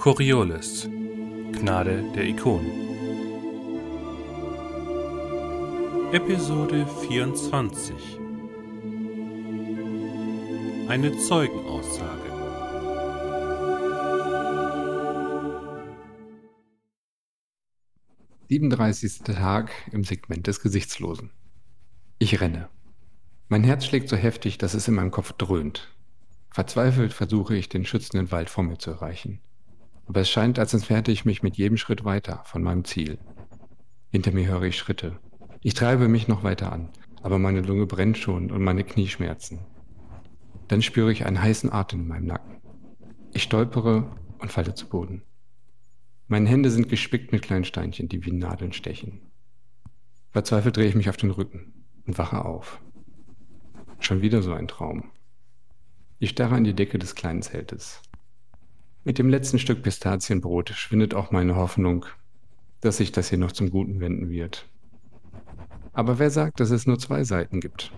Coriolis Gnade der Ikonen Episode 24 Eine Zeugenaussage Siebenunddreißigster Tag im Segment des Gesichtslosen. Ich renne. Mein Herz schlägt so heftig, dass es in meinem Kopf dröhnt. Verzweifelt versuche ich, den schützenden Wald vor mir zu erreichen. Aber es scheint, als entfernte ich mich mit jedem Schritt weiter von meinem Ziel. Hinter mir höre ich Schritte. Ich treibe mich noch weiter an, aber meine Lunge brennt schon und meine Knie schmerzen. Dann spüre ich einen heißen Atem in meinem Nacken. Ich stolpere und falle zu Boden. Meine Hände sind gespickt mit kleinen Steinchen, die wie Nadeln stechen. Verzweifelt drehe ich mich auf den Rücken und wache auf. Schon wieder so ein Traum. Ich starre an die Decke des kleinen Zeltes. Mit dem letzten Stück Pistazienbrot schwindet auch meine Hoffnung, dass sich das hier noch zum Guten wenden wird. Aber wer sagt, dass es nur zwei Seiten gibt?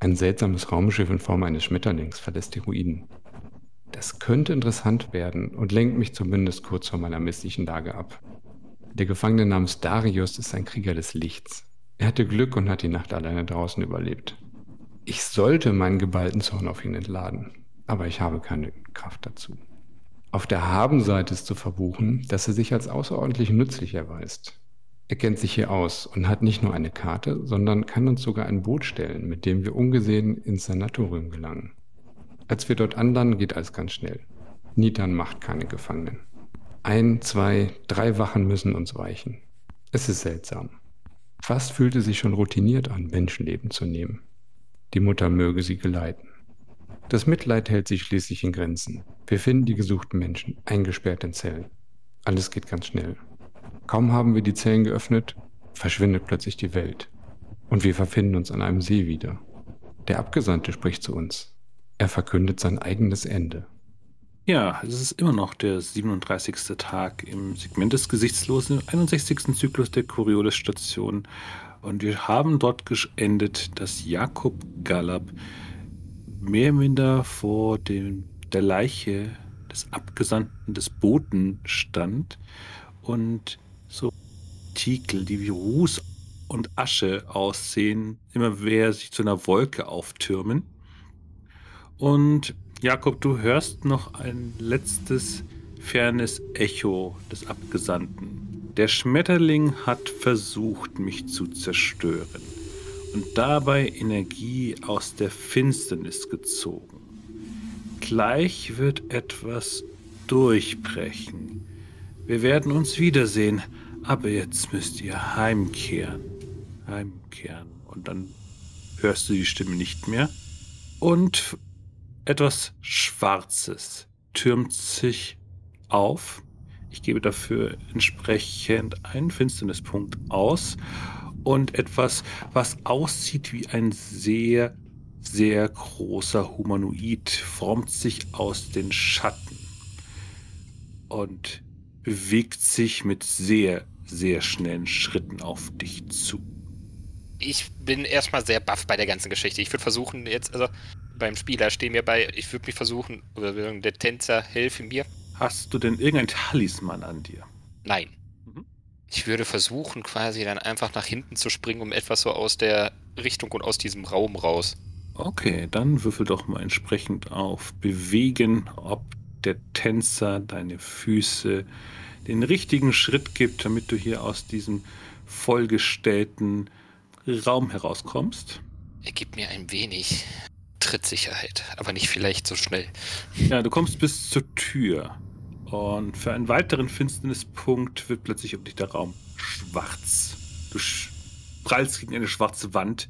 Ein seltsames Raumschiff in Form eines Schmetterlings verlässt die Ruinen. Das könnte interessant werden und lenkt mich zumindest kurz von meiner misslichen Lage ab. Der Gefangene namens Darius ist ein Krieger des Lichts. Er hatte Glück und hat die Nacht alleine draußen überlebt. Ich sollte meinen geballten Zorn auf ihn entladen, aber ich habe keine Kraft dazu. Auf der Habenseite ist zu verbuchen, dass er sich als außerordentlich nützlich erweist. Er kennt sich hier aus und hat nicht nur eine Karte, sondern kann uns sogar ein Boot stellen, mit dem wir ungesehen ins Sanatorium gelangen. Als wir dort anlanden, geht alles ganz schnell. Nitan macht keine Gefangenen. Ein, zwei, drei Wachen müssen uns weichen. Es ist seltsam. Fast fühlte sich schon routiniert an, Menschenleben zu nehmen. Die Mutter möge sie geleiten. Das Mitleid hält sich schließlich in Grenzen. Wir finden die gesuchten Menschen, eingesperrt in Zellen. Alles geht ganz schnell. Kaum haben wir die Zellen geöffnet, verschwindet plötzlich die Welt. Und wir verfinden uns an einem See wieder. Der Abgesandte spricht zu uns. Er verkündet sein eigenes Ende. Ja, es ist immer noch der 37. Tag im Segment des Gesichtslosen, 61. Zyklus der Coriolis-Station und wir haben dort geendet, dass Jakob Galab mehr oder minder vor dem, der Leiche des Abgesandten des Boten stand und so Tikel, die wie Ruß und Asche aussehen, immer mehr sich zu einer Wolke auftürmen. Und Jakob, du hörst noch ein letztes fernes Echo des Abgesandten. Der Schmetterling hat versucht, mich zu zerstören und dabei Energie aus der Finsternis gezogen. Gleich wird etwas durchbrechen. Wir werden uns wiedersehen, aber jetzt müsst ihr heimkehren. Heimkehren. Und dann hörst du die Stimme nicht mehr. Und etwas Schwarzes türmt sich auf ich gebe dafür entsprechend einen Finsternispunkt aus und etwas, was aussieht wie ein sehr, sehr großer Humanoid, formt sich aus den Schatten und bewegt sich mit sehr, sehr schnellen Schritten auf dich zu. Ich bin erstmal sehr baff bei der ganzen Geschichte. Ich würde versuchen, jetzt, also beim Spieler stehen mir bei, ich würde mich versuchen, oder der Tänzer helfe mir, Hast du denn irgendein Talisman an dir? Nein. Ich würde versuchen, quasi dann einfach nach hinten zu springen, um etwas so aus der Richtung und aus diesem Raum raus. Okay, dann würfel doch mal entsprechend auf Bewegen, ob der Tänzer deine Füße den richtigen Schritt gibt, damit du hier aus diesem vollgestellten Raum herauskommst. Er gibt mir ein wenig Trittsicherheit, aber nicht vielleicht so schnell. Ja, du kommst bis zur Tür. Und für einen weiteren Finsternispunkt wird plötzlich um dich der Raum schwarz. Du prallst gegen eine schwarze Wand.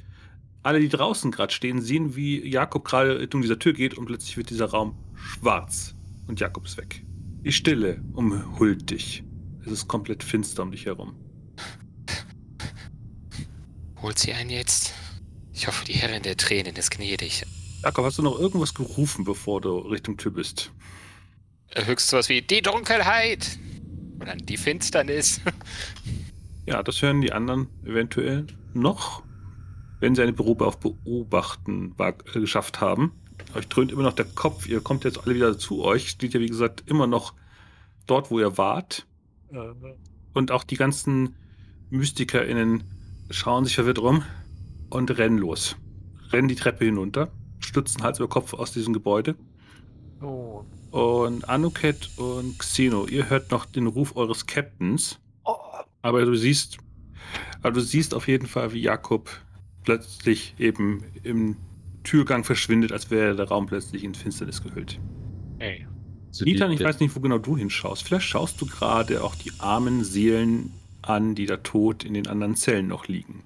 Alle, die draußen gerade stehen, sehen, wie Jakob gerade Richtung dieser Tür geht und plötzlich wird dieser Raum schwarz. Und Jakob ist weg. Die Stille umhüllt dich. Es ist komplett finster um dich herum. Holt sie einen jetzt? Ich hoffe, die Herrin der Tränen ist gnädig. Jakob, hast du noch irgendwas gerufen, bevor du Richtung Tür bist? Höchstens was wie die Dunkelheit oder die Finsternis. ja, das hören die anderen eventuell noch, wenn sie eine Probe auf Beobachten äh, geschafft haben. Euch dröhnt immer noch der Kopf, ihr kommt jetzt alle wieder zu euch, steht ja wie gesagt immer noch dort, wo ihr wart. Und auch die ganzen MystikerInnen schauen sich verwirrt rum und rennen los. Rennen die Treppe hinunter, stützen Hals über Kopf aus diesem Gebäude. Oh. Und Anuket und Xeno, ihr hört noch den Ruf eures Captains. Oh. Aber du siehst, aber du siehst auf jeden Fall, wie Jakob plötzlich eben im Türgang verschwindet, als wäre der Raum plötzlich in Finsternis gehüllt. Ey. Also die- Nitan, ich weiß nicht, wo genau du hinschaust. Vielleicht schaust du gerade auch die armen Seelen an, die da tot in den anderen Zellen noch liegen.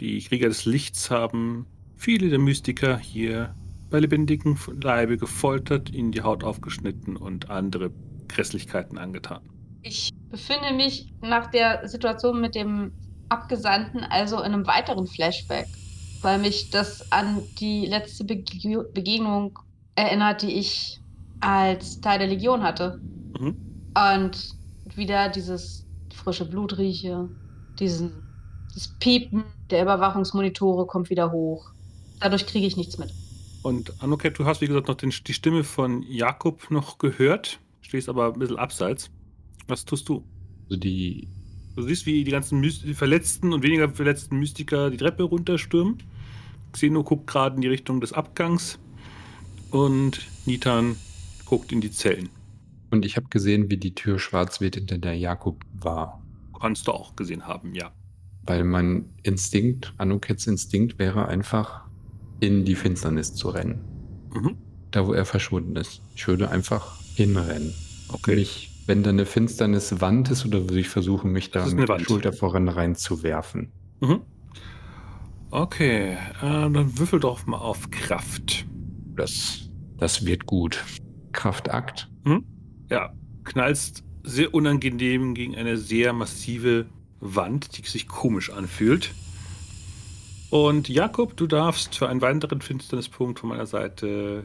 Die Krieger des Lichts haben viele der Mystiker hier bei lebendigem Leibe gefoltert, ihnen die Haut aufgeschnitten und andere Grässlichkeiten angetan. Ich befinde mich nach der Situation mit dem Abgesandten also in einem weiteren Flashback, weil mich das an die letzte Bege Begegnung erinnert, die ich als Teil der Legion hatte. Mhm. Und wieder dieses frische Blut rieche, diesen, das Piepen der Überwachungsmonitore kommt wieder hoch. Dadurch kriege ich nichts mit. Und Anuket, du hast wie gesagt noch den, die Stimme von Jakob noch gehört, stehst aber ein bisschen abseits. Was tust du? Also die, Du siehst, wie die ganzen Myst die verletzten und weniger verletzten Mystiker die Treppe runterstürmen. Xeno guckt gerade in die Richtung des Abgangs und Nitan guckt in die Zellen. und ich habe gesehen, wie die Tür schwarz wird, hinter der Jakob war. Kannst du auch gesehen haben, ja. Weil mein Instinkt, Anukets Instinkt wäre einfach, in die Finsternis zu rennen. Mhm. Da, wo er verschwunden ist. Ich würde einfach hinrennen. Okay. Mich, wenn da eine Finsterniswand ist, oder würde ich versuchen, mich da mit der. Schulter voran reinzuwerfen. Mhm. Okay, äh, dann würfel doch mal auf Kraft. Das, das wird gut. Kraftakt. Ja, knallst sehr unangenehm gegen eine sehr massive Wand, die sich komisch anfühlt. Und Jakob, du darfst für einen weiteren Finsternispunkt von meiner Seite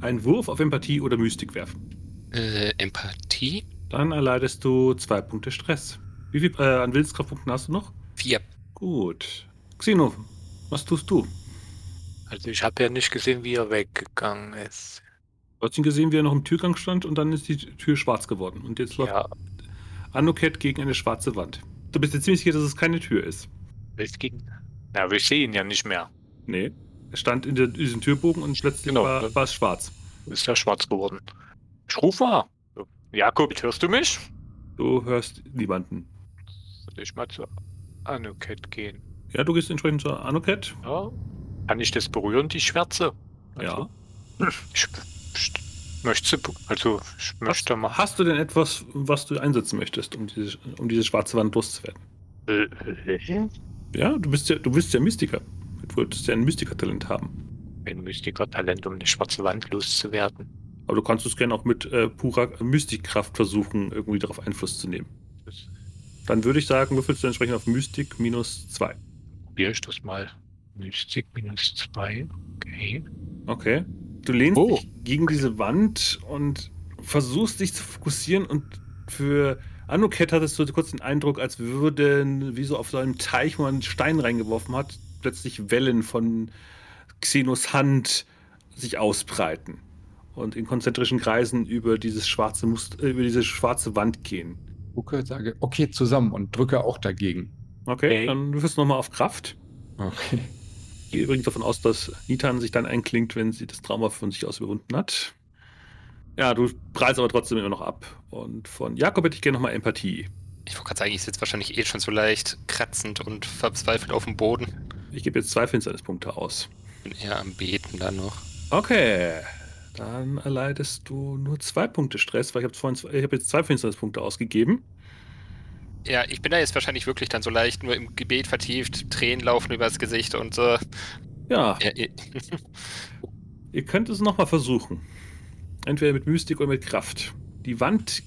einen Wurf auf Empathie oder Mystik werfen. Äh, Empathie? Dann erleidest du zwei Punkte Stress. Wie viel äh, an Willenskraftpunkten hast du noch? Vier. Gut. Xeno, was tust du? Also ich habe ja nicht gesehen, wie er weggegangen ist. Du hast ihn gesehen, wie er noch im Türgang stand und dann ist die Tür schwarz geworden. Und jetzt läuft Ja, Anuket gegen eine schwarze Wand. Du bist dir ziemlich sicher, dass es keine Tür ist. es ging. Ja, aber ich sehe ihn ja nicht mehr. Nee. Er stand in der, diesem Türbogen und plötzlich Genau. war, war es schwarz. Ist ja schwarz geworden. Ich rufe mal. Jakob, hörst du mich? Du hörst niemanden. Soll ich mal zu Anuket gehen? Ja, du gehst entsprechend zur Anuket. Ja. Kann ich das berühren, die Schwärze? Ja. Ich, ich möchte, also ich möchte mal. Hast du denn etwas, was du einsetzen möchtest, um diese, um diese schwarze Wand loszuwerden? Ja, du bist ja, du bist ja Mystiker. Du würdest ja ein Mystiker-Talent haben. Ein Mystiker-Talent, um eine schwarze Wand loszuwerden. Aber du kannst es gerne auch mit äh, purer Mystikkraft versuchen, irgendwie darauf Einfluss zu nehmen. Das Dann würde ich sagen, würfelst du entsprechend auf Mystik minus zwei. probiere ich das mal. Mystik minus zwei. Okay. Okay. Du lehnst Oh. dich gegen diese Wand und versuchst dich zu fokussieren und für Anuket hattest du kurz den Eindruck, als würden, wie so auf so einem Teich, wo man einen Stein reingeworfen hat, plötzlich Wellen von Xenos Hand sich ausbreiten und in konzentrischen Kreisen über dieses schwarze Muster, äh, über diese schwarze Wand gehen. Gucke, sage, okay, zusammen und drücke auch dagegen. Okay, Okay. dann würfelst du nochmal auf Kraft. Okay. Ich gehe übrigens davon aus, dass Nitan sich dann einklingt, wenn sie das Trauma von sich aus überwunden hat. Ja, du prallst aber trotzdem immer noch ab. Und von Jakob hätte ich gerne nochmal Empathie. Ich wollte gerade sagen, ich sitze wahrscheinlich eh schon so leicht kratzend und verzweifelt auf dem Boden. Ich gebe jetzt zwei Finsternispunkte aus. Bin eher am Beten dann noch. Okay, dann erleidest du nur zwei Punkte Stress, weil ich habe hab jetzt zwei Finsternispunkte ausgegeben. Ja, ich bin da jetzt wahrscheinlich wirklich dann so leicht nur im Gebet vertieft, Tränen laufen übers Gesicht und so. Ja, Ja, eh- ihr könnt es nochmal versuchen. Entweder mit Mystik oder mit Kraft. Die Wand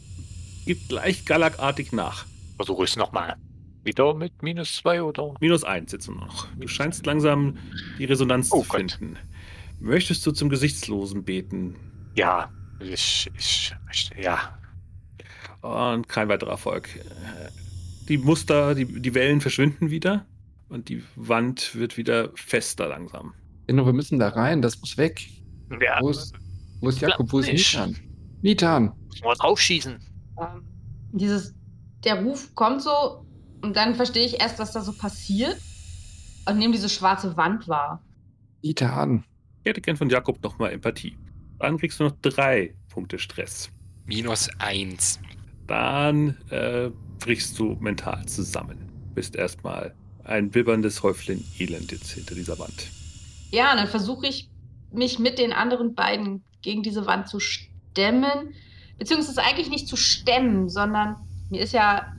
gibt leicht galagartig nach. Versuche es nochmal. Wieder mit minus zwei oder? Minus eins jetzt nur noch. Du scheinst langsam die Resonanz Oh zu Gott. finden. Möchtest du zum Gesichtslosen beten? Ja. Ich, ich möchte, ja. Und kein weiterer Erfolg. Die Muster, die, die Wellen verschwinden wieder und die Wand wird wieder fester langsam. Inno, wir müssen da rein, das muss weg. Ja, Wo ist, wo ist Jakob? Wo ist nicht. Nitan? Nitan! muss man draufschießen. Ähm, dieses, der Ruf kommt so und dann verstehe ich erst, was da so passiert und nehme diese schwarze Wand wahr. Nitan, Ich hätte gern von Jakob nochmal Empathie. Dann kriegst du noch drei Punkte Stress. Minus eins. Dann äh, brichst du mental zusammen. Bist erstmal ein bibberndes Häufchen Elend jetzt hinter dieser Wand. Ja, und dann versuche ich, mich mit den anderen beiden gegen diese Wand zu stemmen. Beziehungsweise eigentlich nicht zu stemmen, sondern mir ist ja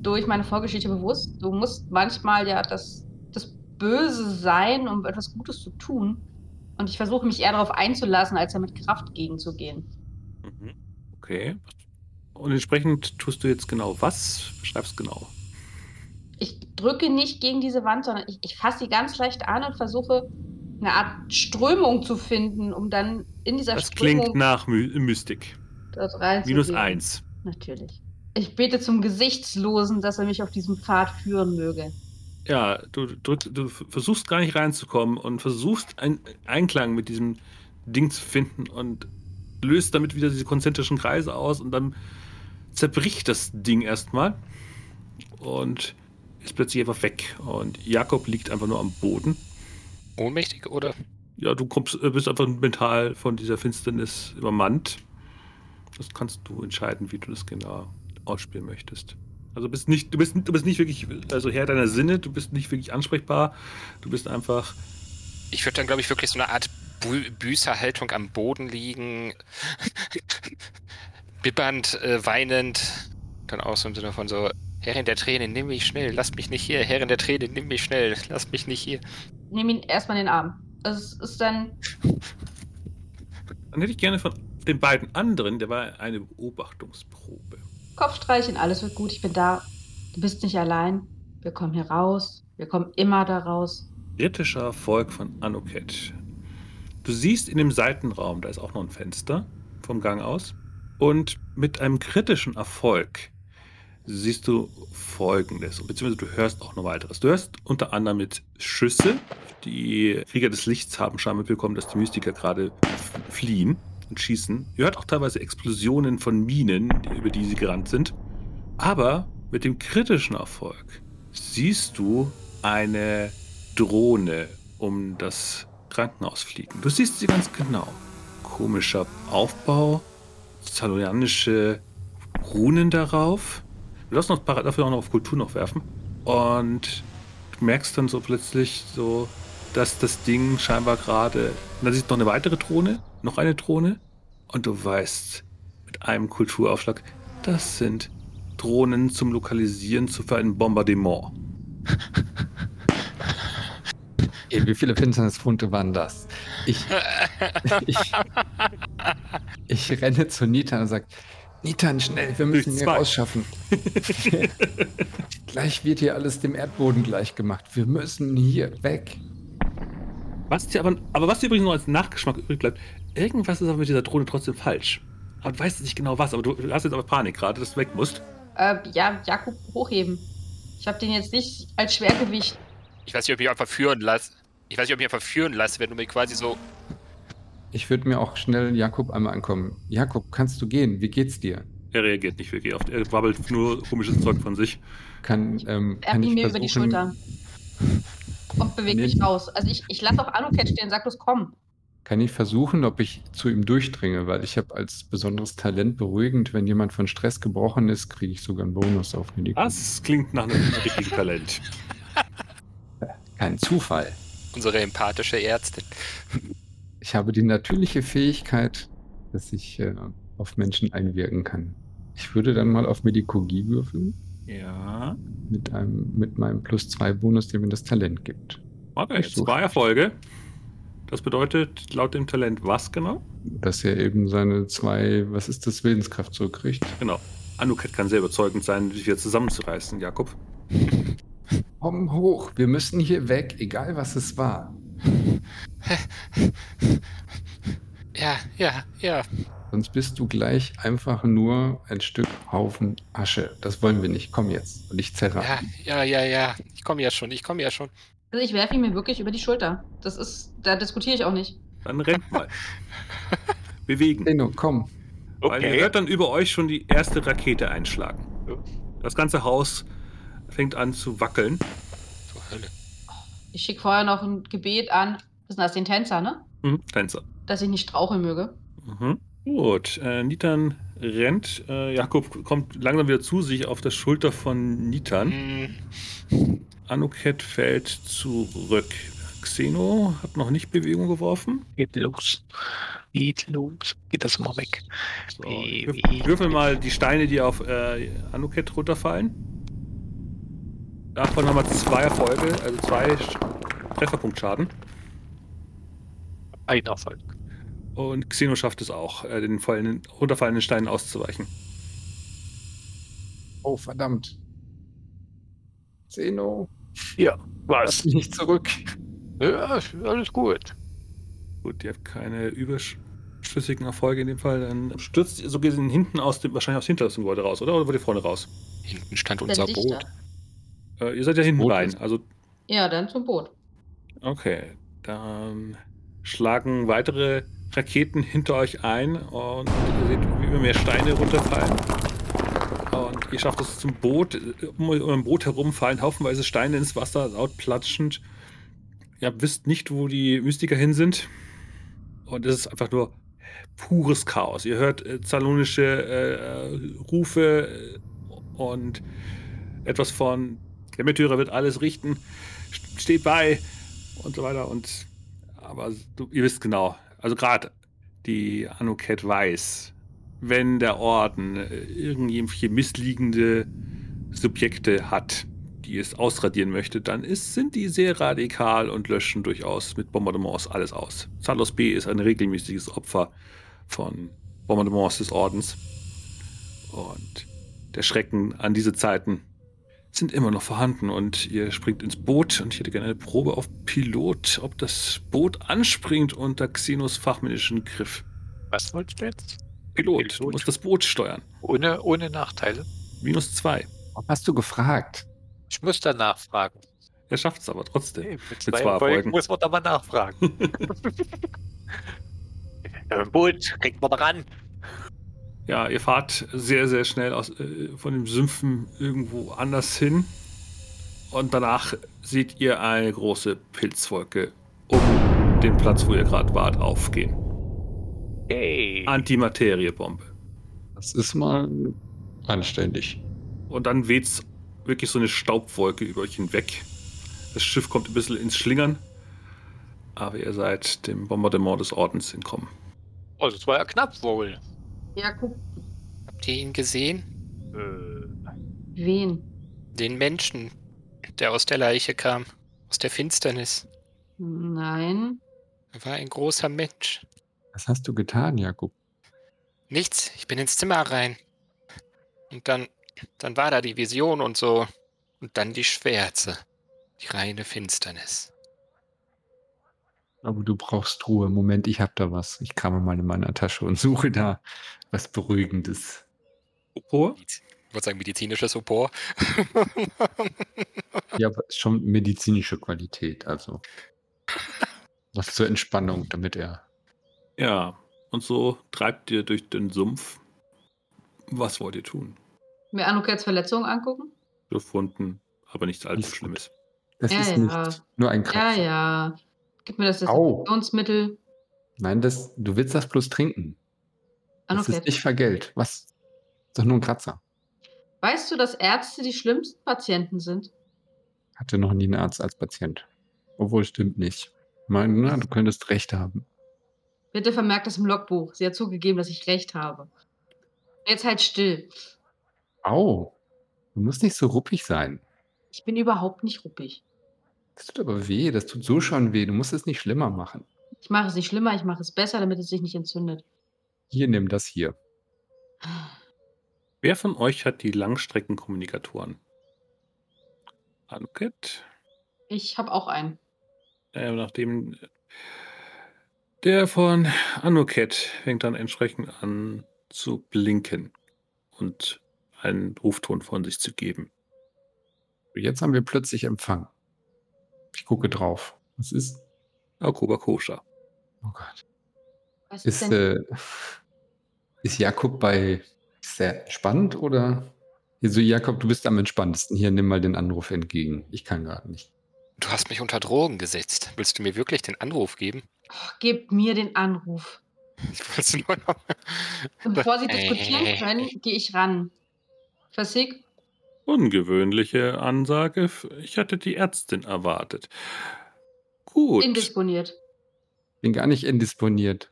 durch meine Vorgeschichte bewusst, du musst manchmal ja das, das Böse sein, um etwas Gutes zu tun. Und ich versuche mich eher darauf einzulassen, als ja mit Kraft gegenzugehen. Mhm. Okay. Und entsprechend tust du jetzt genau was? Beschreibst genau. Ich drücke nicht gegen diese Wand, sondern ich, ich fasse sie ganz leicht an und versuche eine Art Strömung zu finden, um dann in dieser Das Strömung klingt nach My Mystik. Minus eins. Natürlich. Ich bete zum Gesichtslosen, dass er mich auf diesem Pfad führen möge. Ja, du, drück, du versuchst gar nicht reinzukommen und versuchst einen Einklang mit diesem Ding zu finden und löst damit wieder diese konzentrischen Kreise aus und dann zerbricht das Ding erstmal und ist plötzlich einfach weg. Und Jakob liegt einfach nur am Boden. Ohnmächtig oder? Ja, du kommst, äh, bist einfach mental von dieser Finsternis übermannt. Das kannst du entscheiden, wie du das genau ausspielen möchtest. Also bist nicht, du bist, du bist nicht wirklich, also Herr deiner Sinne, du bist nicht wirklich ansprechbar. Du bist einfach, Ich würde dann, glaube ich, wirklich so eine Art Bü Büßerhaltung am Boden liegen. Bibbernd, äh, weinend. Dann auch so im Sinne von so, Herrin der Tränen, nimm mich schnell, lass mich nicht hier. Herrin der Tränen, nimm mich schnell, lass mich nicht hier. Nimm ihn erstmal in den Arm. Es ist dann. dann hätte ich gerne von den beiden anderen, der war eine Beobachtungsprobe. Kopfstreichen, alles wird gut, ich bin da. Du bist nicht allein. Wir kommen hier raus. Wir kommen immer da raus. Kritischer Erfolg von Anuket. Du siehst in dem Seitenraum, da ist auch noch ein Fenster vom Gang aus. Und mit einem kritischen Erfolg siehst du folgendes, beziehungsweise du hörst auch noch weiteres. Du hörst unter anderem mit Schüsse. Die Krieger des Lichts haben scheinbar mitbekommen, dass die Mystiker gerade fliehen und schießen. Ihr hört auch teilweise Explosionen von Minen, über die sie gerannt sind. Aber mit dem kritischen Erfolg siehst du eine Drohne um das Krankenhaus fliegen. Du siehst sie ganz genau. Komischer Aufbau, salonianische Runen darauf. Noch para- dafür auch noch auf Kultur noch werfen. Und du merkst dann so plötzlich so, dass das Ding scheinbar gerade. Siehst du noch eine weitere Drohne, noch eine Drohne. Und du weißt mit einem Kulturaufschlag, das sind Drohnen zum Lokalisieren zu für ein Bombardement. Ey, wie viele Finsternispunkte waren das? Ich, ich, ich renne zu Nitan und sage, Nitan, schnell, wir müssen Durch hier rausschaffen. gleich wird hier alles dem Erdboden gleich gemacht. Wir müssen hier weg. Was dir aber, aber was dir übrigens noch als Nachgeschmack übrig bleibt, irgendwas ist aber mit dieser Drohne trotzdem falsch. Aber du weißt nicht genau was, aber du hast jetzt aber Panik gerade, dass du weg musst. Äh, ja, Jakob hochheben. Ich habe den jetzt nicht als Schwergewicht. Ich weiß nicht, ob ich mich einfach führen lasse. Ich weiß nicht, ob ich mich einfach führen lasse, wenn du mir quasi so. Ich würde mir auch schnell Jakob einmal ankommen. Jakob, kannst du gehen? Wie geht's dir? Er reagiert nicht wirklich oft. Er wabbelt nur komisches Zeug von sich. Kann, ähm, Er kann ich mir über die Schulter. Und bewegt mich raus. Also ich, ich lasse auch Anuket stehen, sag bloß komm. Kann ich versuchen, ob ich zu ihm durchdringe, weil ich habe als besonderes Talent beruhigend, wenn jemand von Stress gebrochen ist, kriege ich sogar einen Bonus auf Medikament. Das klingt nach einem richtigen Talent. Kein Zufall. Unsere empathische Ärztin. Ich habe die natürliche Fähigkeit, dass ich äh, auf Menschen einwirken kann. Ich würde dann mal auf Medikogie würfeln Ja. mit, einem, mit meinem plus zwei Bonus, den mir das Talent gibt. Okay, Ich zwei Erfolge. Das bedeutet laut dem Talent was genau? Dass er eben seine zwei, was ist das, Willenskraft zurückkriegt. Genau. Anuket kann sehr überzeugend sein, dich wieder zusammenzureißen, Jakob. Komm hoch, wir müssen hier weg, egal was es war. Ja, ja, ja. Sonst bist du gleich einfach nur ein Stück Haufen Asche. Das wollen wir nicht. Komm jetzt. Und ich zerre. Ja, ja, ja, ja. Ich komme ja schon, ich komme ja schon. Also ich werfe ihn mir wirklich über die Schulter. Das ist, da diskutiere ich auch nicht. Dann rennt mal. Bewegen. Zeno, komm. Weil ihr Okay. hört dann über euch schon die erste Rakete einschlagen. Das ganze Haus fängt an zu wackeln. Zur Hölle. Ich schicke vorher noch ein Gebet an. Was ist das, den Tänzer, ne? Mhm. Tänzer. Dass ich nicht straucheln möge. Mhm. Gut, äh, Nitan rennt. Äh, Jakob kommt langsam wieder zu sich auf der Schulter von Nitan. Hm, Anuket fällt zurück. Xeno hat noch nicht Bewegung geworfen. Geht los. Geht los. Geht das mal weg. So, Wie- würf- wie- würfel mal die Steine, die auf äh, Anuket runterfallen. Davon haben wir zwei Erfolge, also zwei Sch- Trefferpunktschaden. Ein Erfolg. Und Xeno schafft es auch, äh, den fallen, runterfallenden Steinen auszuweichen. Oh, verdammt. Zeno, Ja, lass was? mich nicht zurück. Ja, ist alles gut. Gut, ihr habt keine überschüssigen Erfolge in dem Fall. Dann stürzt ihr so gesehen hinten aus dem, wahrscheinlich aus dem hintersten Gebäude raus, oder? Oder wollt ihr vorne raus? hinten stand unser dichter. Boot. Äh, ihr seid ja hinten Boot rein. Also, Ja, dann zum Boot. okay. Dann schlagen weitere Raketen hinter euch ein und ihr seht, wie immer mehr Steine runterfallen. Und ihr schafft es zum Boot. Um eurem Boot herum fallen haufenweise Steine ins Wasser, laut platschend. Ihr wisst nicht, wo die Mystiker hin sind. Und es ist einfach nur pures Chaos. Ihr hört äh, zalonische äh, äh, Rufe äh, und etwas von der Märtyrer wird alles richten. St- Steht bei und so weiter. Und aber du, ihr wisst genau, also gerade die Anuket weiß, wenn der Orden äh, irgendwelche missliegende Subjekte hat, die es ausradieren möchte, dann ist, sind die sehr radikal und löschen durchaus mit Bombardements alles aus. Zalos B ist ein regelmäßiges Opfer von Bombardements des Ordens. Und der Schrecken an diese Zeiten sind immer noch vorhanden und ihr springt ins Boot und ich hätte gerne eine Probe auf Pilot, ob das Boot anspringt unter Xenos fachmännischen Griff. Was wolltest du jetzt? Pilot, du Pilot. musst das Boot steuern. Ohne, ohne Nachteile. Minus zwei. Warum hast du gefragt? Ich muss da nachfragen. Er schafft es aber trotzdem. Hey, mit zwei zwei Erfolgen. Muss man da mal nachfragen. Im Boot, kriegt man da ran. Ja, ihr fahrt sehr, sehr schnell aus, äh, von den Sümpfen irgendwo anders hin. Und danach seht ihr eine große Pilzwolke um den Platz, wo ihr gerade wart, aufgehen. Hey. Antimateriebombe. Das ist mal anständig. Und dann weht's wirklich so eine Staubwolke über euch hinweg. Das Schiff kommt ein bisschen ins Schlingern. Aber ihr seid dem Bombardement des Ordens entkommen. Oh, das war ja knapp wohl. Ja, guck, Habt ihr ihn gesehen? Äh, wen? Den Menschen, der aus der Leiche kam. Aus der Finsternis. Nein. Er war ein großer Mensch. Was hast du getan, Jakob? Nichts, ich bin ins Zimmer rein. Und dann, dann war da die Vision und so. Und dann die Schwärze. Die reine Finsternis. Aber du brauchst Ruhe. Moment, ich hab da was. Ich krame mal in meiner Tasche und suche da was Beruhigendes. Opor? Ich würde sagen, medizinisches Support. Ja, aber schon medizinische Qualität, also. Was zur Entspannung, damit er. Ja, und so treibt ihr durch den Sumpf. Was wollt ihr tun? Mir Anukets Verletzung angucken? Gefunden, aber nichts allzu. Schlimmes. Das Ja, ist ja. nicht nur ein Ja, Kratzer. ja. Gib mir das. Desinfektionsmittel. Nein, das, du willst das bloß trinken. Das ist Anuket. nicht Vergelt. Was? Ist doch nur ein Kratzer. Weißt du, dass Ärzte die schlimmsten Patienten sind? Hatte noch nie einen Arzt als Patient. Obwohl, stimmt nicht. Mein, na, du könntest recht haben. Bitte vermerkt das im Logbuch. Sie hat zugegeben, dass ich recht habe. Jetzt halt still. Au. Du musst nicht so ruppig sein. Ich bin überhaupt nicht ruppig. Das tut aber weh. Das tut so schon weh. Du musst es nicht schlimmer machen. Ich mache es nicht schlimmer, ich mache es besser, damit es sich nicht entzündet. Hier, nimm das hier. Wer von euch hat die Langstreckenkommunikatoren? Anuket? Ich habe auch einen. Äh, nachdem der von Anuket fängt dann entsprechend an zu blinken und einen Rufton von sich zu geben. Jetzt haben wir plötzlich Empfang. Ich gucke drauf. Was ist? Akuba Kosha. Oh Gott. Was ist Ist, denn? äh, Ist Jakob bei sehr entspannt oder? Also Jakob, du bist am entspanntesten. Hier, nimm mal den Anruf entgegen. Ich kann gerade nicht. Du hast mich unter Drogen gesetzt. Willst du mir wirklich den Anruf geben? Oh, Gebt mir den Anruf. Ich wollte nur noch. Und bevor sie Äh. diskutieren können, gehe ich ran. Versieg, Ungewöhnliche Ansage. Ich hatte die Ärztin erwartet. Gut. indisponiert. Bin gar nicht indisponiert.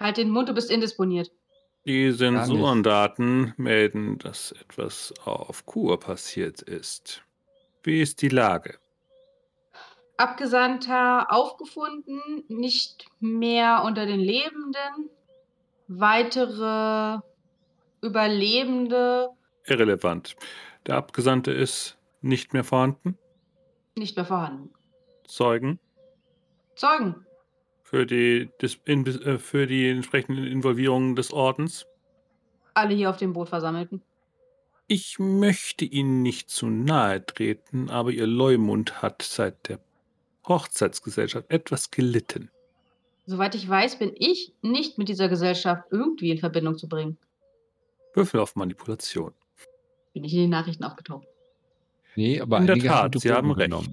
Halt den Mund, du bist indisponiert. Die. Sensorendaten melden, dass etwas auf Kur passiert ist. Wie ist die Lage? Abgesandter aufgefunden, nicht mehr unter den Lebenden. Weitere Überlebende Irrelevant. Der Abgesandte ist nicht mehr vorhanden. nicht mehr vorhanden. Zeugen Zeugen, für die, äh, für die entsprechenden Involvierungen des Ordens. alle hier auf dem Boot versammelten. Ich möchte Ihnen nicht zu nahe treten, aber Ihr Leumund hat seit der Hochzeitsgesellschaft etwas gelitten. Soweit ich weiß, bin ich nicht mit dieser Gesellschaft irgendwie in Verbindung zu bringen. Würfel auf Manipulation. Bin ich in den Nachrichten aufgetaucht. Nee, aber In der Tat, Sie haben recht. genommen.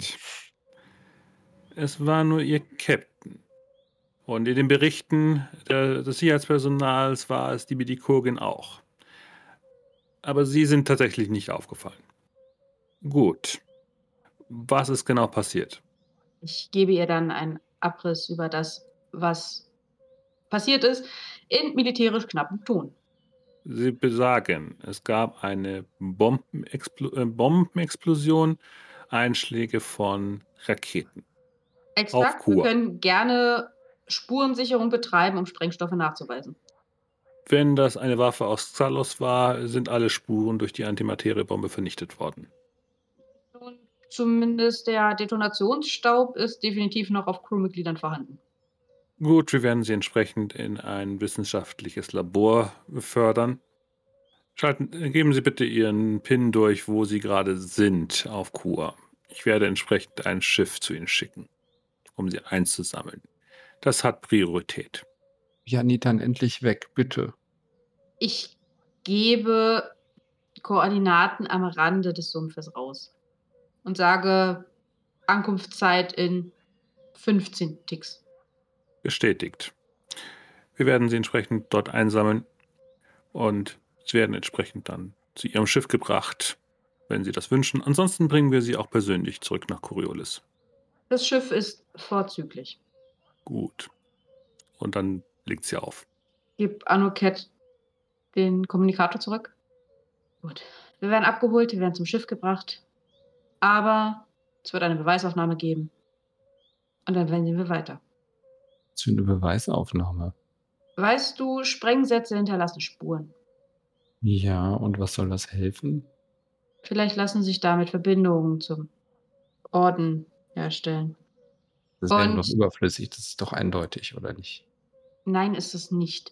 Es war nur Ihr Captain. Und in den Berichten der, des Sicherheitspersonals war es die Medikurgin auch. Aber Sie sind tatsächlich nicht aufgefallen. Gut. Was ist genau passiert? Ich gebe ihr dann einen Abriss über das, was passiert ist, in militärisch knappem Ton. Sie besagen, es gab eine Bombenexplo äh, Bombenexplosion, Einschläge von Raketen. Exakt, wir können gerne Spurensicherung betreiben, um Sprengstoffe nachzuweisen. Wenn das eine Waffe aus Xalos war, sind alle Spuren durch die Antimateriebombe vernichtet worden. Und zumindest der Detonationsstaub ist definitiv noch auf Crewmitgliedern vorhanden. Gut, wir werden Sie entsprechend in ein wissenschaftliches Labor befördern. Schalten, geben Sie bitte Ihren PIN durch, wo Sie gerade sind auf Kur. Ich werde entsprechend ein Schiff zu Ihnen schicken, um Sie einzusammeln. Das hat Priorität. Janitan, endlich weg, bitte. Ich gebe Koordinaten am Rande des Sumpfes raus und sage Ankunftszeit in 15 Ticks. Bestätigt. Wir werden Sie entsprechend dort einsammeln und Sie werden entsprechend dann zu Ihrem Schiff gebracht, wenn Sie das wünschen. Ansonsten bringen wir Sie auch persönlich zurück nach Coriolis. Das Schiff ist vorzüglich. Gut. Und dann legt sie auf. Gib Anoket den Kommunikator zurück. Gut. Wir werden abgeholt, wir werden zum Schiff gebracht. Aber es wird eine Beweisaufnahme geben. Und dann wenden wir weiter. Was für eine Beweisaufnahme. Weißt du, Sprengsätze hinterlassen Spuren. Ja, und was soll das helfen? Vielleicht lassen sich damit Verbindungen zum Orden herstellen. Das wäre doch überflüssig, das ist doch eindeutig, oder nicht? Nein, ist es nicht.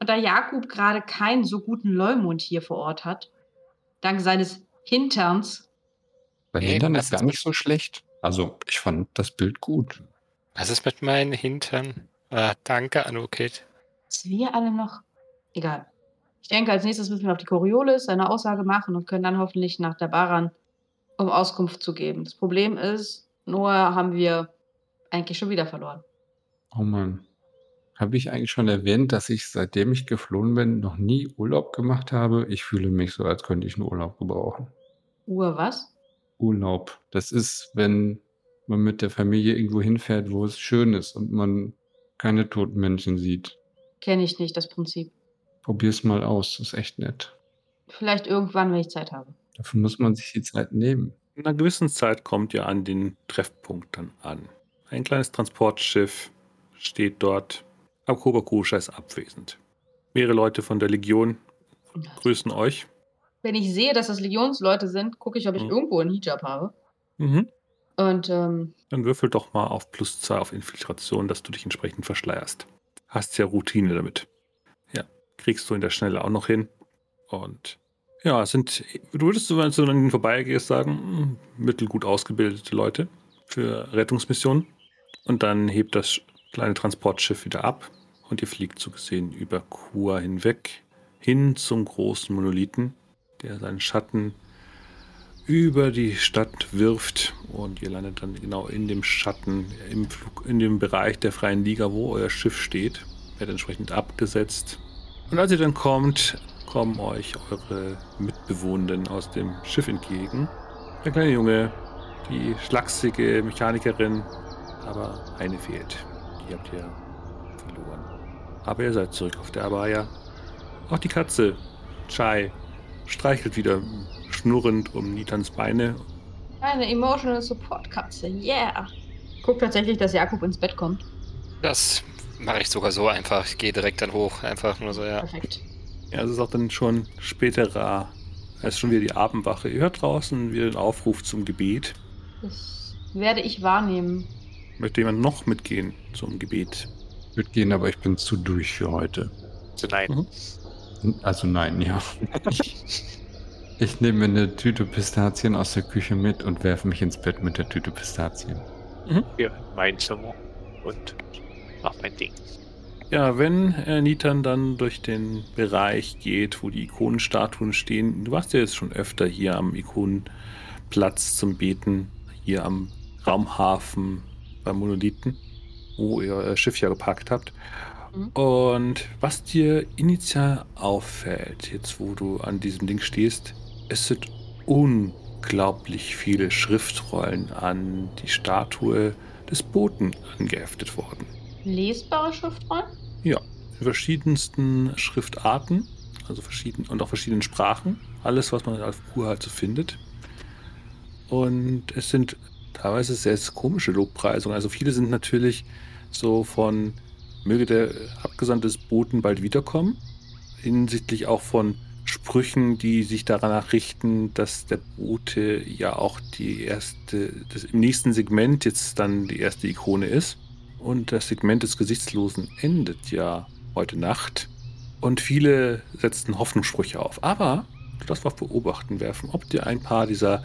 Und da Jakub gerade keinen so guten Leumund hier vor Ort hat, dank seines Hinterns, Bei Nee, Hintern das ist gar nicht so schlecht. Also, ich fand das Bild gut. Was ist mit meinen Hintern? Ah, danke, Anukit. dass wir alle noch. Egal. Ich denke, als nächstes müssen wir auf die Coriolis eine Aussage machen und können dann hoffentlich nach der Baran, um Auskunft zu geben. Das Problem ist, Noah haben wir eigentlich schon wieder verloren. Oh Mann. Habe ich eigentlich schon erwähnt, dass ich seitdem ich geflohen bin, noch nie Urlaub gemacht habe? Ich fühle mich so, als könnte ich einen Urlaub gebrauchen. Uhr was? Urlaub. Das ist, wenn man mit der Familie irgendwo hinfährt, wo es schön ist und man keine toten Menschen sieht. Kenne ich nicht, das Prinzip. Probier's mal aus, das ist echt nett. Vielleicht irgendwann, wenn ich Zeit habe. Dafür muss man sich die Zeit nehmen. In einer gewissen Zeit kommt ihr an den Treffpunkt dann an. Ein kleines Transportschiff steht dort. Akoba Kusha ist abwesend. Mehrere Leute von der Legion grüßen euch. Wenn ich sehe, dass das Legionsleute sind, gucke ich, ob ich Mhm. irgendwo einen Hijab habe. Mhm. Und ähm, Dann würfel doch mal auf plus 2 auf Infiltration, dass du dich entsprechend verschleierst. Hast ja Routine damit. Ja, kriegst du in der Schnelle auch noch hin. Und ja, es sind, du würdest, wenn du an ihnen vorbeigehst, sagen, hm, mittelgut ausgebildete Leute für Rettungsmissionen. Und dann hebt das kleine Transportschiff wieder ab und ihr fliegt so gesehen über Kur hinweg hin zum großen Monolithen, der seinen Schatten über die Stadt wirft und ihr landet dann genau in dem Schatten, im Flug, in dem Bereich der freien Liga, wo euer Schiff steht. Wird entsprechend abgesetzt. Und als ihr dann kommt, kommen euch eure Mitbewohnenden aus dem Schiff entgegen. Der kleine Junge, die schlachsige Mechanikerin, aber eine fehlt. Die habt ihr verloren. Aber ihr seid zurück auf der Abaya. Auch die Katze, Chai, streichelt wieder schnurrend um Nitans Beine. Eine Emotional Support Katze, yeah. Guck tatsächlich, dass Jakob ins Bett kommt. Das mache ich sogar so einfach. Ich gehe direkt dann hoch. Einfach nur so, ja. Perfekt. Ja, es ist auch dann schon späterer. Es ist schon wieder die Abendwache. Ihr hört draußen wieder den Aufruf zum Gebet. Das werde ich wahrnehmen. Möchte jemand noch mitgehen zum Gebet? Ich würde gehen, aber ich bin zu durch für heute. So, nein. Mhm. Also nein, ja. Ich nehme eine Tüte Pistazien aus der Küche mit und werfe mich ins Bett mit der Tüte Pistazien. Hier, mein Zimmer. Und mach mein Ding. Ja, wenn äh, Nitan dann durch den Bereich geht, wo die Ikonenstatuen stehen, du warst ja jetzt schon öfter hier am Ikonenplatz zum Beten, hier am Raumhafen beim Monolithen, wo ihr euer Schiff ja geparkt habt. Mhm. Und was dir initial auffällt, jetzt wo du an diesem Ding stehst, es sind unglaublich viele Schriftrollen an die Statue des Boten angeheftet worden. Lesbare Schriftrollen? Ja, in verschiedensten Schriftarten, also verschieden und auch verschiedenen Sprachen. Alles, was man auf Kur halt so findet. Und es sind teilweise sehr komische Lobpreisungen. Also viele sind natürlich so von möge der Abgesandte des Boten bald wiederkommen. Hinsichtlich auch von Sprüchen, die sich daran richten, dass der Bote ja auch die erste, das im nächsten Segment jetzt dann die erste Ikone ist. Und das Segment des Gesichtslosen endet ja heute Nacht. Und viele setzen Hoffnungssprüche auf. Aber du darfst auf Beobachten werfen, ob dir ein paar dieser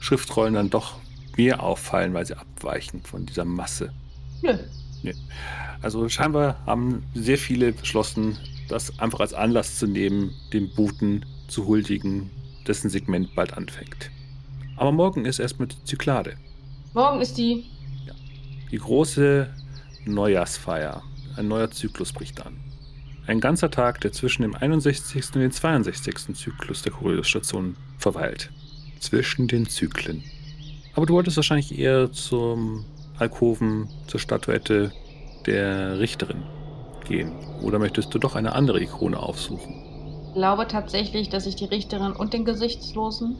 Schriftrollen dann doch mehr auffallen, weil sie abweichen von dieser Masse. Nö. Also scheinbar haben sehr viele beschlossen, das einfach als Anlass zu nehmen, dem Buten zu huldigen, dessen Segment bald anfängt. Aber morgen ist erstmal die Zyklade. Morgen ist die. Die große Neujahrsfeier. Ein neuer Zyklus bricht an. Ein ganzer Tag, der zwischen dem 61. und dem 62. Zyklus der Choreostation verweilt. Zwischen den Zyklen. Aber du wolltest wahrscheinlich eher zum Alkoven, zur Statuette der Richterin gehen. Oder möchtest du doch eine andere Ikone aufsuchen? Ich glaube tatsächlich, dass ich die Richterin und den Gesichtslosen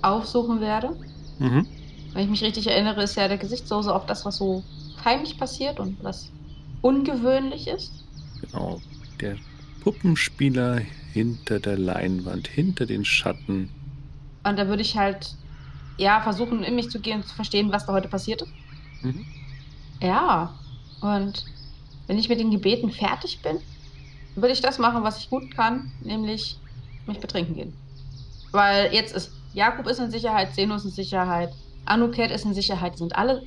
aufsuchen werde. Mhm. Wenn ich mich richtig erinnere, ist ja der Gesichtslose auch das, was so heimlich passiert und was ungewöhnlich ist. Genau. Der Puppenspieler hinter der Leinwand, hinter den Schatten. Und da würde ich halt, ja, versuchen, in mich zu gehen und zu verstehen, was da heute passiert ist. Mhm. Ja, und wenn ich mit den Gebeten fertig bin, würde ich das machen, was ich gut kann, nämlich mich betrinken gehen. Weil jetzt ist Jakob ist in Sicherheit, Zenos in Sicherheit, Anuket ist in Sicherheit, sind alle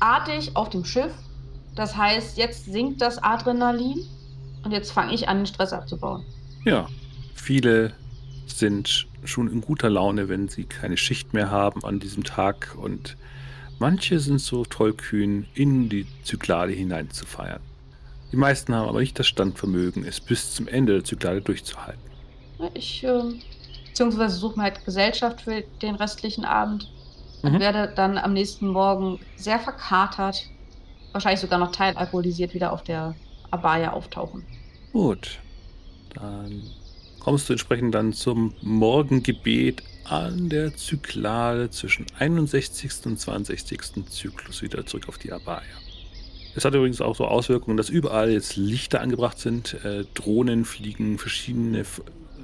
artig auf dem Schiff. Das heißt, jetzt sinkt das Adrenalin und jetzt fange ich an, den Stress abzubauen. Ja, viele sind schon in guter Laune, wenn sie keine Schicht mehr haben an diesem Tag und manche sind so tollkühn, in die Zyklade hinein zu feiern. Die meisten haben aber nicht das Standvermögen, es bis zum Ende der Zyklade durchzuhalten. Ich, ähm, beziehungsweise suche mir halt Gesellschaft für den restlichen Abend und Mhm. werde dann am nächsten Morgen sehr verkatert, wahrscheinlich sogar noch teilalkoholisiert wieder auf der Abaya auftauchen. Gut, dann kommst du entsprechend dann zum Morgengebet an der Zyklade zwischen 61. und 62. Zyklus wieder zurück auf die Abaya. Es hat übrigens auch so Auswirkungen, dass überall jetzt Lichter angebracht sind, äh, Drohnen fliegen verschiedene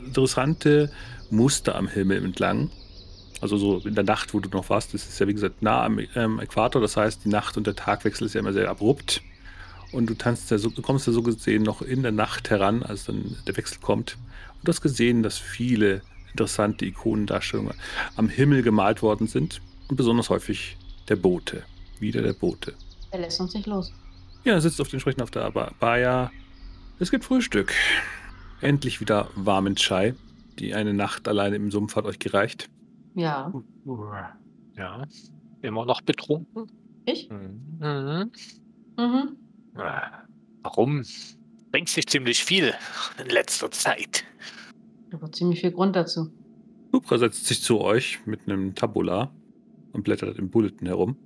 interessante Muster am Himmel entlang. Also so in der Nacht, wo du noch warst, das ist ja wie gesagt nah am ähm, Äquator, das heißt, die Nacht und der Tagwechsel ist ja immer sehr abrupt. Und du tanzt ja so, du kommst ja so gesehen noch in der Nacht heran, als dann der Wechsel kommt. Und du hast gesehen, dass viele interessante Ikonendarstellungen am Himmel gemalt worden sind. Und besonders häufig der Bote. Wieder der Bote. Er lässt uns nicht los. Ja, er sitzt auf den entsprechend auf der Abaya. Es gibt Frühstück. endlich wieder warmen Chai. Die eine Nacht alleine im Sumpf hat euch gereicht. Ja. Ja. Immer noch betrunken? Ich? Mhm. Mhm. Äh, Warum? Trinkst dich ziemlich viel in letzter Zeit. Aber ziemlich viel Grund dazu. Supra setzt sich zu euch mit einem Tabula und blättert im Bulletin herum.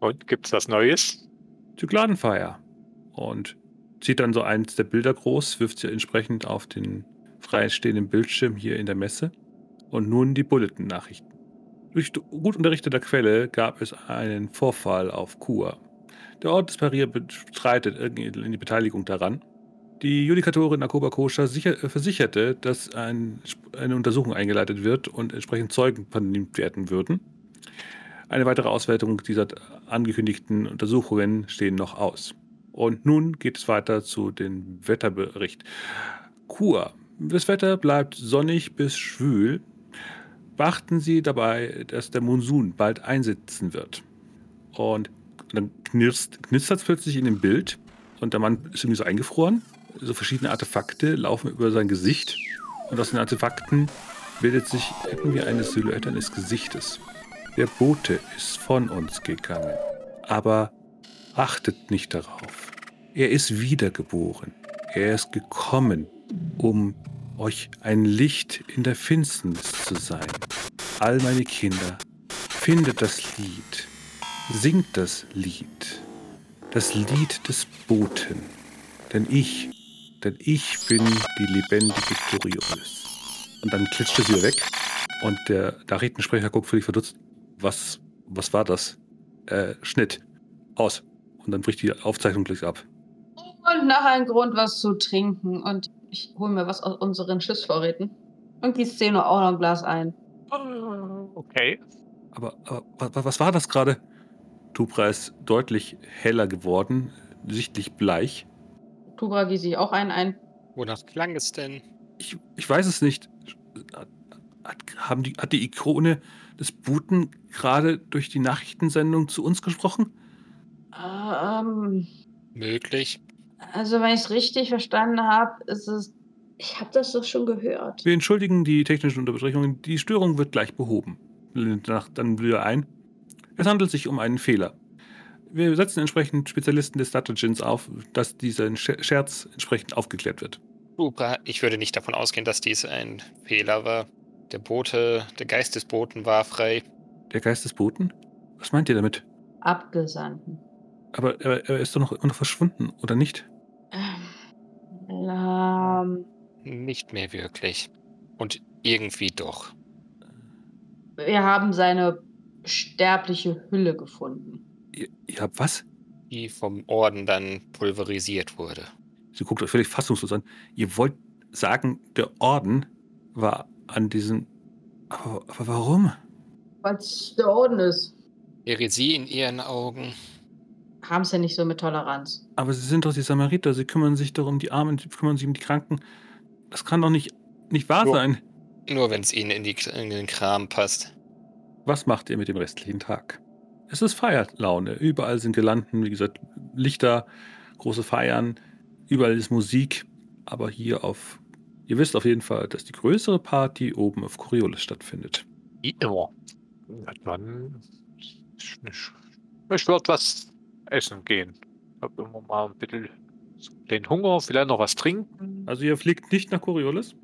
Und gibt's was Neues? Zyklanenfeier. Und zieht dann so eins der Bilder groß, wirft sie entsprechend auf den freistehenden Bildschirm hier in der Messe. Und nun die Bulletin-Nachrichten. Durch gut unterrichteter Quelle gab es einen Vorfall auf Kur. Der Ort des Parier bestreitet irgendwie die Beteiligung daran. Die Judikatorin Akoba Koscher äh, versicherte, dass ein, eine Untersuchung eingeleitet wird und entsprechend Zeugen vernimmt werden würden. Eine weitere Auswertung dieser angekündigten Untersuchungen stehen noch aus. Und nun geht es weiter zu dem Wetterbericht. Kur. Das Wetter bleibt sonnig bis schwül. Beachten Sie dabei, dass der Monsun bald einsetzen wird. Und dann knistert es plötzlich in dem Bild und der Mann ist irgendwie so eingefroren. So verschiedene Artefakte laufen über sein Gesicht und aus den Artefakten bildet sich irgendwie eine Silhouette eines Gesichtes. Der Bote ist von uns gegangen, aber achtet nicht darauf. Er ist wiedergeboren. Er ist gekommen, um euch ein Licht in der Finsternis zu sein. All meine Kinder, findet das Lied, singt das Lied, das Lied des Boten. Denn ich, denn ich bin die lebendige Coriolis. Und dann klitscht es wieder weg und der Nachrichtensprecher guckt völlig verdutzt. Was, was war das? Äh, Schnitt. Aus. Und dann bricht die Aufzeichnung gleich ab. Und nachher ein Grund, was zu trinken. Und ich hole mir was aus unseren Schiffsvorräten. Und die Szene auch noch ein Glas ein. Okay. Aber, aber wa- was war das gerade? Tupra ist deutlich heller geworden, sichtlich bleich. Tubra gieße ich auch einen ein. Wonach klang es denn? Ich, ich weiß es nicht. Hat, hat, haben die, hat die Ikone des Buten gerade durch die Nachrichtensendung zu uns gesprochen? Ähm, Möglich. also, wenn ich es richtig verstanden habe, ist es. Ich habe das doch schon gehört. Wir entschuldigen die technischen Unterbrechungen. Die Störung wird gleich behoben. Dann wieder ein. Es handelt sich um einen Fehler. Wir setzen entsprechend Spezialisten des Datagens auf, dass dieser Scher- Scherz entsprechend aufgeklärt wird. Super. Ich würde nicht davon ausgehen, dass dies ein Fehler war. Der Bote, der Geist des Boten war frei. Der Geist des Boten? Was meint ihr damit? Abgesandten. Aber er, er ist doch noch immer noch verschwunden, oder nicht? Ähm, Nicht mehr wirklich. Und irgendwie doch. wir haben seine sterbliche Hülle gefunden. Ihr, ihr habt was? Die vom Orden dann pulverisiert wurde. Sie guckt euch völlig fassungslos an. Ihr wollt sagen, der Orden war an diesem. Aber, aber warum? Weil es der Orden ist. Heresie in ihren Augen. Haben es ja nicht so mit Toleranz. Aber sie sind doch die Samariter, sie kümmern sich doch um die Armen, sie kümmern sich um die Kranken. Das kann doch nicht, nicht wahr Nur- sein. Nur wenn es ihnen in, die, in den Kram passt. Was macht ihr mit dem restlichen Tag? Es ist Feierlaune. Überall sind Girlanden, wie gesagt, Lichter, große Feiern, überall ist Musik. Aber hier auf. Ihr wisst auf jeden Fall, dass die größere Party oben auf Coriolis stattfindet. Wie immer. Na dann. Ich, würde was essen gehen. Ich habe immer mal ein bisschen den Hunger, vielleicht noch was trinken. Also ihr fliegt nicht nach Coriolis?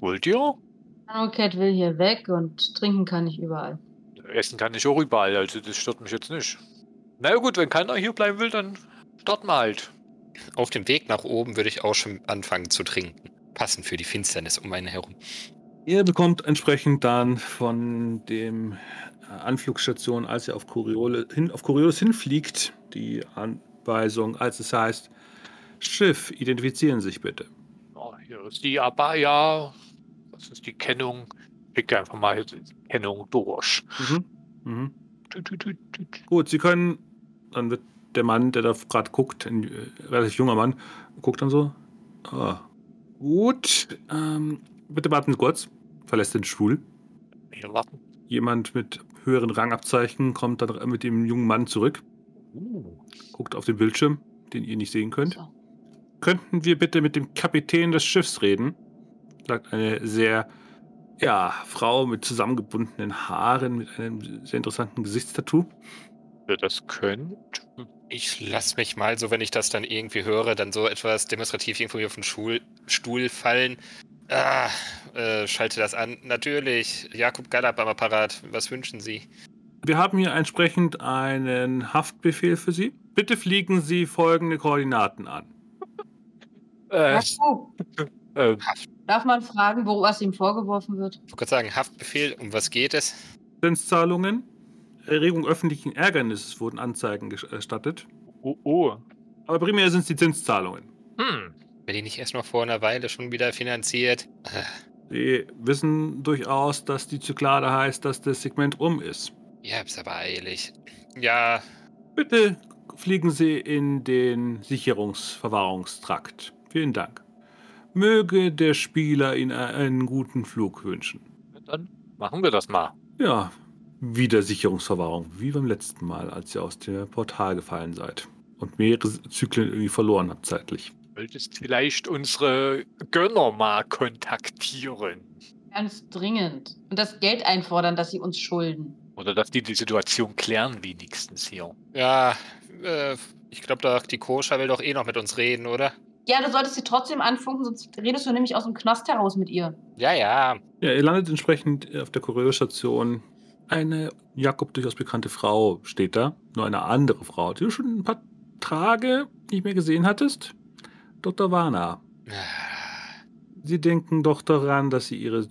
Wollt ihr? Cat will hier weg und trinken kann ich überall. Essen kann ich auch überall, also das stört mich jetzt nicht. Na gut, wenn keiner hier bleiben will, dann starten wir halt. Auf dem Weg nach oben würde ich auch schon anfangen zu trinken. Passend für die Finsternis um einen herum. Ihr bekommt entsprechend dann von dem äh, Anflugsstation, als ihr auf Coriolis, hin, auf Coriolis hinfliegt, die Anweisung, als es heißt, Schiff, identifizieren Sie sich bitte. Ja, hier ist die Abaya. Das ist die Kennung. Pick einfach mal die Kennung durch. Mhm. Mhm. Tü, tü, tü. Gut, Sie können, dann wird der Mann, der da gerade guckt, ein äh, relativ junger Mann, guckt dann so. Ah, gut, ähm, bitte warten Sie kurz, verlässt den Stuhl. Hier warten. Jemand mit höheren Rangabzeichen kommt dann mit dem jungen Mann zurück, Uh, guckt auf den Bildschirm, den ihr nicht sehen könnt. So. Könnten wir bitte mit dem Kapitän des Schiffs reden? sagt eine sehr, ja, Frau mit zusammengebundenen Haaren, mit einem sehr interessanten Gesichtstattoo. Das könnt. Ich lass mich mal so, wenn ich das dann irgendwie höre, dann so etwas demonstrativ irgendwo auf den Schul Stuhl fallen. Ah, äh, schalte das an. Natürlich, Jakob Gallab am Apparat. Was wünschen Sie? Wir haben hier entsprechend einen Haftbefehl für Sie. Bitte fliegen Sie folgende Koordinaten an. Äh, Jakob, äh, darf man fragen, wo was ihm vorgeworfen wird? Ich wollte gerade sagen, Haftbefehl, um was geht es? Zinszahlungen, Erregung öffentlichen Ärgernisses wurden Anzeigen ges- erstattet. oh, oh. Aber primär sind es die Zinszahlungen. Hm. Bin ich nicht erst noch vor einer Weile schon wieder finanziert? Sie wissen durchaus, dass die Zyklade heißt, dass das Segment um ist. Ihr habt's aber eilig. Ja, Bitte fliegen Sie in den Sicherungsverwahrungstrakt. Vielen Dank. Möge der Spieler Ihnen einen guten Flug wünschen. Dann machen wir das mal. Ja, wieder Sicherungsverwahrung, wie beim letzten Mal, als ihr aus dem Portal gefallen seid. Und mehrere Zyklen irgendwie verloren habt zeitlich. Solltest vielleicht unsere Gönner mal kontaktieren. Ganz dringend. Und das Geld einfordern, das sie uns schulden. Oder dass die die Situation klären wenigstens hier. ja, äh, ich glaube doch, die Koscha will doch eh noch mit uns reden, oder? Ja, du solltest sie trotzdem anfunken, sonst redest du nämlich aus dem Knast heraus mit ihr. Ja, ja. Ja, ihr landet entsprechend auf der Kurierstation. Eine Jakob durchaus bekannte Frau steht da. Nur eine andere Frau, die du schon ein paar Tage nicht mehr gesehen hattest. Dr. Warner. Ah, Sie denken doch daran, dass Sie Ihre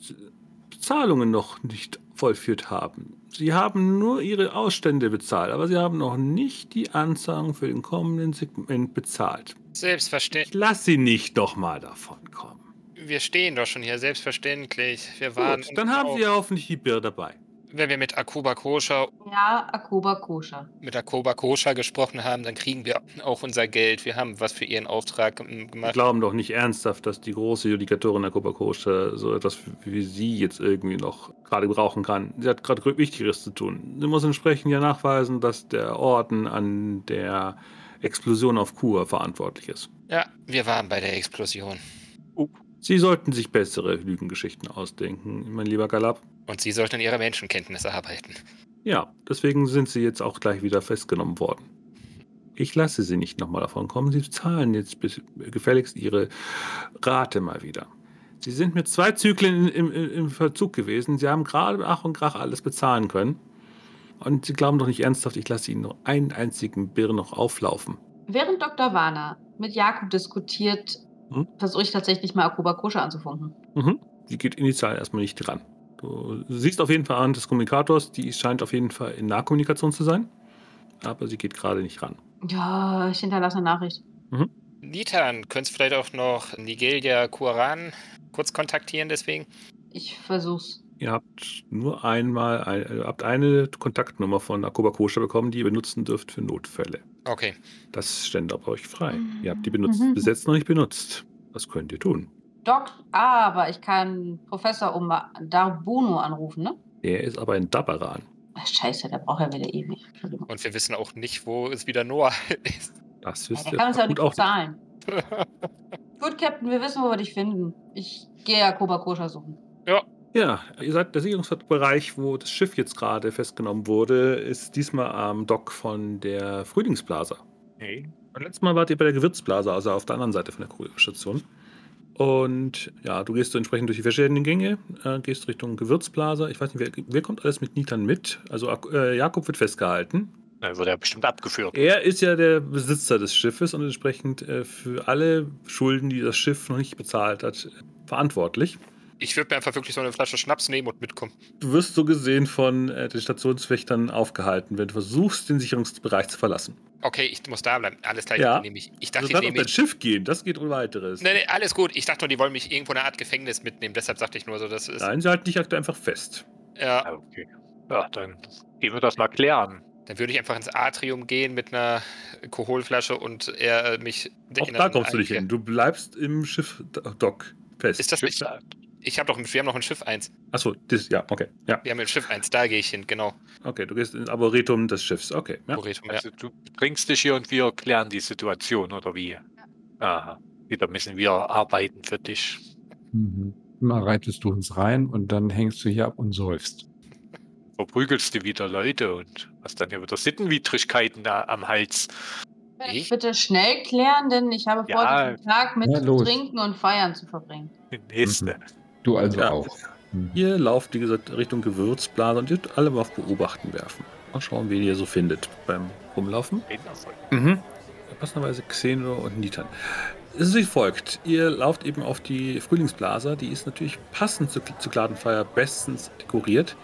Bezahlungen noch nicht vollführt haben. Sie haben nur Ihre Ausstände bezahlt, aber Sie haben noch nicht die Anzahlung für den kommenden Segment bezahlt. Ich Selbstverständlich. lasse Sie nicht doch mal davon kommen. Wir stehen doch schon hier, selbstverständlich. Wir waren. Gut, dann haben Sie ja hoffentlich die Bier dabei. Wenn wir mit Akuba Koscha, Ja, Akoba Koscher. mit Akuba Koscha gesprochen haben, dann kriegen wir auch unser Geld. Wir haben was für ihren Auftrag gemacht. glauben doch nicht ernsthaft, dass die große Judikatorin der Koscher so etwas wie Sie jetzt irgendwie noch gerade brauchen kann. Sie hat gerade Wichtigeres zu tun. Sie muss entsprechend ja nachweisen, dass der Orden an der Explosion auf Kur verantwortlich ist. Ja, wir waren bei der Explosion. Sie sollten sich bessere Lügengeschichten ausdenken, mein lieber Galab. Und Sie sollten an Ihrer Menschenkenntnis arbeiten. Ja, deswegen sind Sie jetzt auch gleich wieder festgenommen worden. Ich lasse Sie nicht nochmal davon kommen. Sie zahlen jetzt bis, gefälligst Ihre Rate mal wieder. Sie sind mit zwei Zyklen im, im, im Verzug gewesen. Sie haben gerade Ach und Krach alles bezahlen können. Und Sie glauben doch nicht ernsthaft, ich lasse Ihnen nur einen einzigen Birr noch auflaufen. Während Dr. Warner mit Jakob diskutiert, Hm? versuche ich tatsächlich mal Akoba Koscher anzufunken. Mhm. Die geht initial erstmal nicht dran. Du siehst auf jeden Fall an des Kommunikators, die scheint auf jeden Fall in Nahkommunikation zu sein. Aber sie geht gerade nicht ran. Ja, ich hinterlasse eine Nachricht. Nitan, könntest vielleicht auch noch Nigelia Kuran kurz kontaktieren deswegen? Ich versuch's. Ihr habt nur einmal ein, äh, habt eine Kontaktnummer von Akoba Kosha bekommen, die ihr benutzen dürft für Notfälle. Okay. Das stände aber euch frei. Ihr habt die benutzt, Mhm. bis jetzt noch nicht benutzt. Was könnt ihr tun? Doc, aber ich kann Professor Oma Darbuno anrufen, ne? Der ist aber in Dabaran. Ach, Scheiße, der braucht ja wieder ewig. Entschuldigung. Und wir wissen auch nicht, wo es wieder Noah ist. Das Ja, wisst der ihr kann uns ja nicht auch. bezahlen. Gut, Captain, wir wissen, wo wir dich finden. Ich gehe Akoba Koscher suchen. Ja, ihr seid der Sicherungsbereich, wo das Schiff jetzt gerade festgenommen wurde, ist diesmal am Dock von der Frühlingsplaza. Nee. Und letztes Mal wart ihr bei der Gewürzblase, also auf der anderen Seite von der Kurierstation. Und ja, du gehst so entsprechend durch die verschiedenen Gänge, äh, gehst Richtung Gewürzblase. Ich weiß nicht, wer, wer kommt alles mit Nitan mit? Also äh, Jakob wird festgehalten. Dann wird er bestimmt abgeführt. Er ist ja der Besitzer des Schiffes und entsprechend äh, für alle Schulden, die das Schiff noch nicht bezahlt hat, verantwortlich. Ich würde mir einfach wirklich so eine Flasche Schnaps nehmen und mitkommen. Du wirst so gesehen von äh, den Stationswächtern aufgehalten, wenn du versuchst, den Sicherungsbereich zu verlassen. Okay, ich muss da bleiben. Alles klar, Ja. ich nehme ich. Ich Also dachte, dann ich auf nehme dein Schiff gehen, das geht ohne weiteres. Nee, nee, alles gut. Ich dachte nur, die wollen mich irgendwo eine Art Gefängnis mitnehmen. Deshalb sagte ich nur so, das ist. Nein, sie halten dich aktuell einfach fest. Ja, Ah, Okay. Ja, dann gehen wir das mal klären. dann würde ich einfach ins Atrium gehen mit einer Alkoholflasche und er äh, mich. Auch in da kommst du nicht hin. Du bleibst im Schiff-Dock fest. Ist das nicht. Ich habe doch, wir haben noch ein Schiff 1. Achso, das, ja, okay. Ja, Wir haben ein Schiff 1, da gehe ich hin, genau. okay, du gehst ins Arboretum des Schiffs. Okay, ja. Arboretum, ja. Also du bringst dich hier und wir klären die Situation, oder wie? Aha. Wieder müssen wir arbeiten für dich. Mhm. Mal reitest du uns rein und dann hängst du hier ab und seufst. Verprügelst du wieder Leute und hast dann ja wieder Sittenwidrigkeiten da am Hals. Kann ich bitte schnell klären, denn ich habe vor, Ja. diesen Tag mit Ja. Trinken und Feiern zu verbringen. Nächste. Du also Ja. auch. Hm. Ihr lauft, wie gesagt, Richtung Gewürzblase und ihr dürft alle mal auf Beobachten werfen. Mal schauen, wen ihr so findet beim Rumlaufen. Mhm. Passenderweise Xeno und Nitan. Es ist wie folgt. Ihr lauft eben auf die Frühlingsblase. Die ist natürlich passend zu, zu Gladenfeier bestens dekoriert.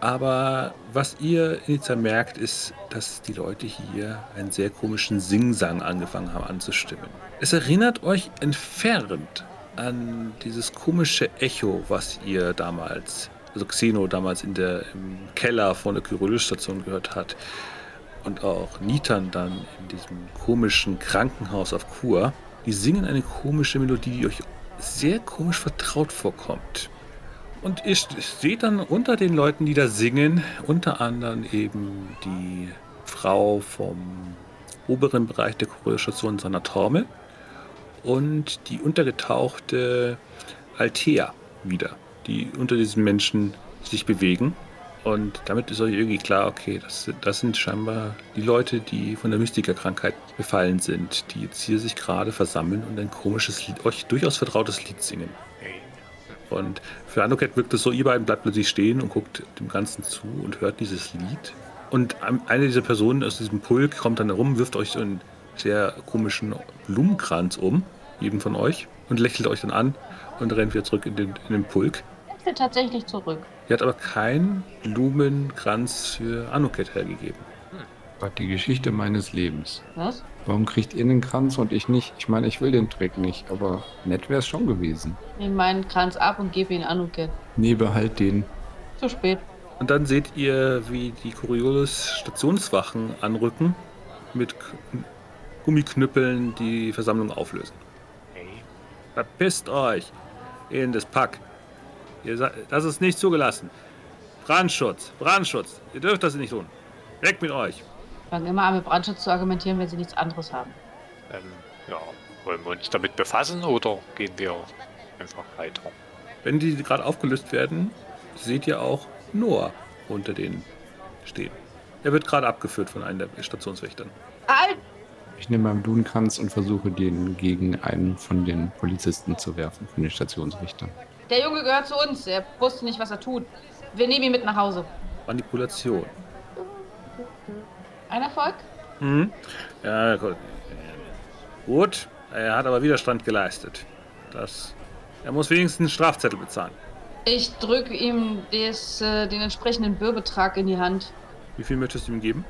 Aber was ihr initial merkt, ist, dass die Leute hier einen sehr komischen Singsang angefangen haben anzustimmen. Es erinnert euch entfernt an dieses komische Echo, was ihr damals, also Xeno damals in der, im Keller von der Kyrillis-Station gehört hat und auch Nitan dann in diesem komischen Krankenhaus auf Kur, die singen eine komische Melodie, die euch sehr komisch vertraut vorkommt. Und ihr seht dann unter den Leuten, die da singen, unter anderem eben die Frau vom oberen Bereich der Kuriostation Sanatorme und die untergetauchte Althea wieder, die unter diesen Menschen sich bewegen. Und damit ist euch irgendwie klar, okay, das, das sind scheinbar die Leute, die von der Mystikerkrankheit befallen sind, die jetzt hier sich gerade versammeln und ein komisches Lied, euch durchaus vertrautes Lied singen. Und für Anoket wirkt es so, ihr beiden bleibt plötzlich stehen und guckt dem Ganzen zu und hört dieses Lied. Und ein- eine dieser Personen aus diesem Pulk kommt dann herum, wirft euch so einen sehr komischen Blumenkranz um, jedem von euch, und lächelt euch dann an und rennt wieder zurück in den, in den Pulk. Ich will tatsächlich zurück. Sie hat aber keinen Blumenkranz für Anuket hergegeben. Gott, die Geschichte meines Lebens. Was? Warum kriegt ihr den Kranz und ich nicht? Ich meine, ich will den Trick nicht, aber nett wäre es schon gewesen. Nimm meinen Kranz ab und gebe ihn Anuket. Nee, behalt den. Zu spät. Und dann seht ihr, wie die Coriolis Stationswachen anrücken, mit Gummiknüppeln die Versammlung auflösen. Okay. Verpisst euch in das Pack. Ihr seid, das ist nicht zugelassen. Brandschutz, Brandschutz. Ihr dürft das nicht tun. Weg mit euch. Fangen immer an, mit Brandschutz zu argumentieren, wenn sie nichts anderes haben. Ähm, ja, wollen wir uns damit befassen oder gehen wir einfach weiter? Wenn die gerade aufgelöst werden, seht ihr auch Noah unter denen stehen. Er wird gerade abgeführt von einem der Stationswächtern. Halt! Ich nehme meinen Blumenkranz und versuche, den gegen einen von den Polizisten zu werfen, von den Stationsrichtern. Der Junge gehört zu uns. Er wusste nicht, was er tut. Wir nehmen ihn mit nach Hause. Manipulation. Ein Erfolg? Mhm. Ja, gut. Gut, er hat aber Widerstand geleistet. Das, er muss wenigstens einen Strafzettel bezahlen. Ich drücke ihm des, äh, den entsprechenden Bürbetrag in die Hand. Wie viel möchtest du ihm geben?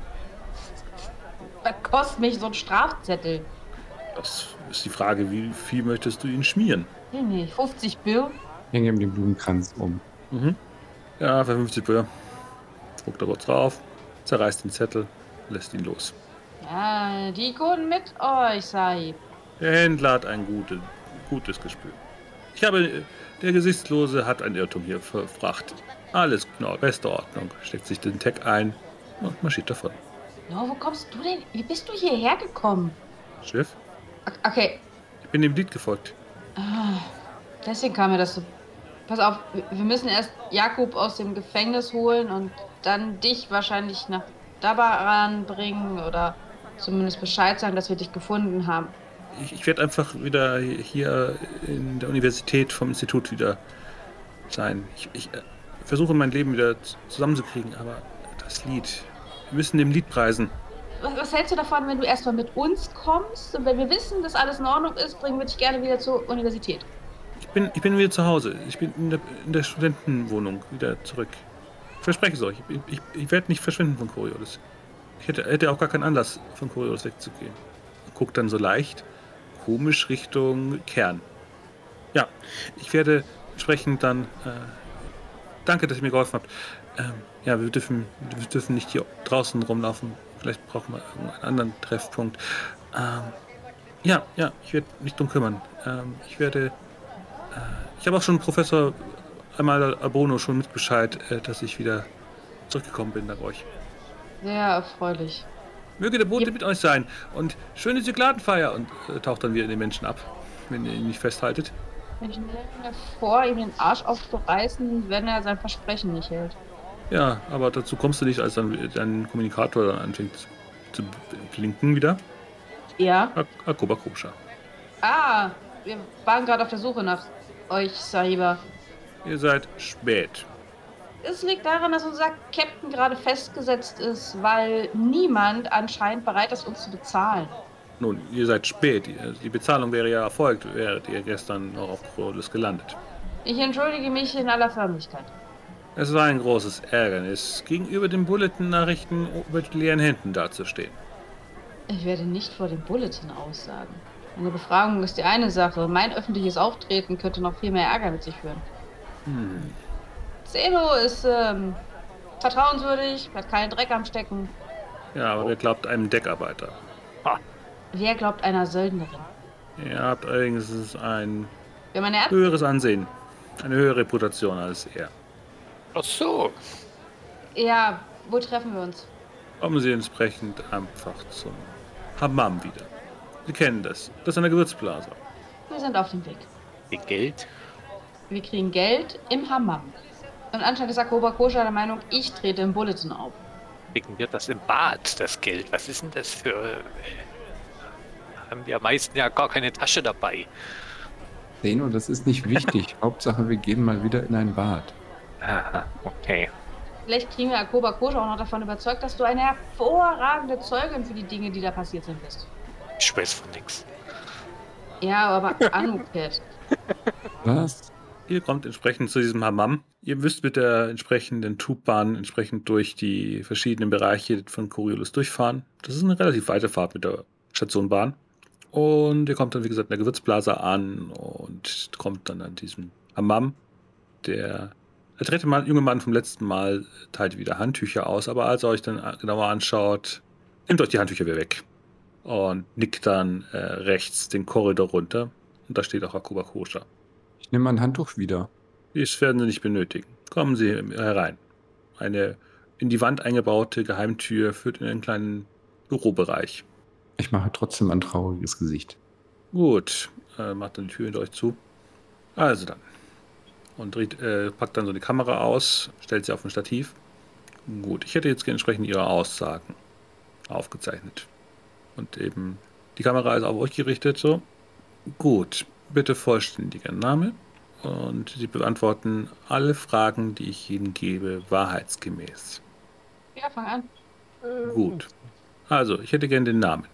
Was kostet mich so ein Strafzettel? Das ist die Frage, wie viel möchtest du ihn schmieren? Nee, nee, 50 Bür. Ich hänge ihm den Blumenkranz um. Mhm. Ja, für 50 Böhr. Guckt er kurz drauf, zerreißt den Zettel, lässt ihn los. Ja, die Kunden mit euch, Sahib. Der Händler hat ein gute, gutes Gespür. Ich habe, der Gesichtslose hat ein Irrtum hier verbracht. Alles genau, beste Ordnung. Steckt sich den Tag ein und marschiert davon. No, wo kommst du denn? Wie bist du hierher gekommen? Schiff, Okay, ich bin dem Lied gefolgt. ah, deswegen kam mir das so. Pass auf, wir- müssen erst Jakub aus dem Gefängnis holen und dann dich wahrscheinlich nach Dabaran bringen oder zumindest Bescheid sagen, dass wir dich gefunden haben. Ich, ich werde einfach wieder hier in der Universität vom Institut wieder sein. Ich, ich äh, versuche mein Leben wieder zusammenzukriegen, aber das Lied. Wir müssen dem Lied preisen. Was, was hältst du davon, wenn du erstmal mit uns kommst und wenn wir wissen, dass alles in Ordnung ist, bringen wir dich gerne wieder zur Universität? Ich bin, ich bin wieder zu Hause. Ich bin in der, in der Studentenwohnung wieder zurück. Ich verspreche es euch. Ich, ich, ich werde nicht verschwinden von Coriolis. Ich hätte, hätte auch gar keinen Anlass, von Coriolis wegzugehen. Guckt dann so leicht, komisch Richtung Kern. Ja, ich werde entsprechend dann. Äh, danke, dass ihr mir geholfen habt. Ähm, ja, wir dürfen, wir dürfen nicht hier draußen rumlaufen. Vielleicht brauchen wir irgendeinen anderen Treffpunkt. Ähm, ja, ja, ich werde mich drum kümmern. Ähm, ich werde ich habe auch schon Professor einmal Abono schon mit Bescheid, äh, dass ich wieder zurückgekommen bin nach euch. Sehr erfreulich. Möge der Bote Ja. mit euch sein und schöne Zykladenfeier und äh, taucht dann wieder in den Menschen ab, wenn ihr ihn nicht festhaltet. Ich nehme mir vor, ihm den Arsch aufzureißen, wenn er sein Versprechen nicht hält. Ja, aber dazu kommst du nicht, als dann dein Kommunikator dann anfängt zu blinken wieder. Ja. Ak- Akoba Kosha. Ah, wir waren gerade auf der Suche nach euch, Sahiba. Ihr seid spät. Es liegt daran, dass unser Captain gerade festgesetzt ist, weil niemand anscheinend bereit ist, uns zu bezahlen. Nun, ihr seid spät. Die- Die Bezahlung wäre ja erfolgt, wäret ihr gestern noch auf Krolis gelandet. Ich entschuldige mich in aller Förmlichkeit. Es war ein großes Ärgernis, gegenüber den Bulletin-Nachrichten mit leeren Händen dazustehen. Ich werde nicht vor dem Bulletin aussagen. Eine Befragung ist die eine Sache. Mein öffentliches Auftreten könnte noch viel mehr Ärger mit sich führen. Hm. Zeno ist ähm, vertrauenswürdig, hat keinen Dreck am Stecken. Ja, aber wer glaubt einem Deckarbeiter? Wer glaubt einer Söldnerin? Ihr habt allerdings ein höheres Ansehen, eine höhere Reputation als er. Ach so. Ja, wo treffen wir uns? Kommen Sie entsprechend einfach zum Hammam wieder. Sie kennen das. Das ist eine Gewürzblase. Wir sind auf dem Weg. Wegen Geld? Wir kriegen Geld im Hammam. Und anscheinend ist Akoba Kosha der Meinung, ich trete im Bulletin auf. Kriegen wir das im Bad, das Geld? Was ist denn das für. äh, Haben wir am meisten ja gar keine Tasche dabei. Zeno, das ist nicht wichtig. Hauptsache, wir gehen mal wieder in ein Bad. Aha, okay. Vielleicht kriegen wir Akoba Kosha auch noch davon überzeugt, dass du eine hervorragende Zeugin für die Dinge, die da passiert sind, bist. Ich weiß von nix. Ja, aber Anuket. Was? Ihr kommt entsprechend zu diesem Hammam. Ihr müsst mit der entsprechenden Tubbahn entsprechend durch die verschiedenen Bereiche von Coriolis durchfahren. Das ist eine relativ weite Fahrt mit der Stationbahn. Und ihr kommt dann, wie gesagt, in der Gewürzblase an und kommt dann an diesem Hammam. Der, der dritte Mann, junge Mann vom letzten Mal teilt wieder Handtücher aus, aber als er euch dann genauer anschaut, nehmt euch die Handtücher wieder weg. Und nickt dann äh, rechts den Korridor runter. Und da steht auch Akuba Kosha. Ich nehme mein Handtuch wieder. Dies werden Sie nicht benötigen. Kommen Sie herein. Eine in die Wand eingebaute Geheimtür führt in einen kleinen Bürobereich. Ich mache trotzdem ein trauriges Gesicht. Gut, äh, macht dann die Tür hinter euch zu. Also dann. Und dreht, äh, packt dann so die Kamera aus, stellt sie auf ein Stativ. Gut, ich hätte jetzt entsprechend Ihre Aussagen aufgezeichnet. Und eben, die Kamera ist auf euch gerichtet, so. Gut, bitte vollständiger Name. Und Sie beantworten alle Fragen, die ich Ihnen gebe, wahrheitsgemäß. Ja, fang an. Gut. Also, ich hätte gerne den Namen.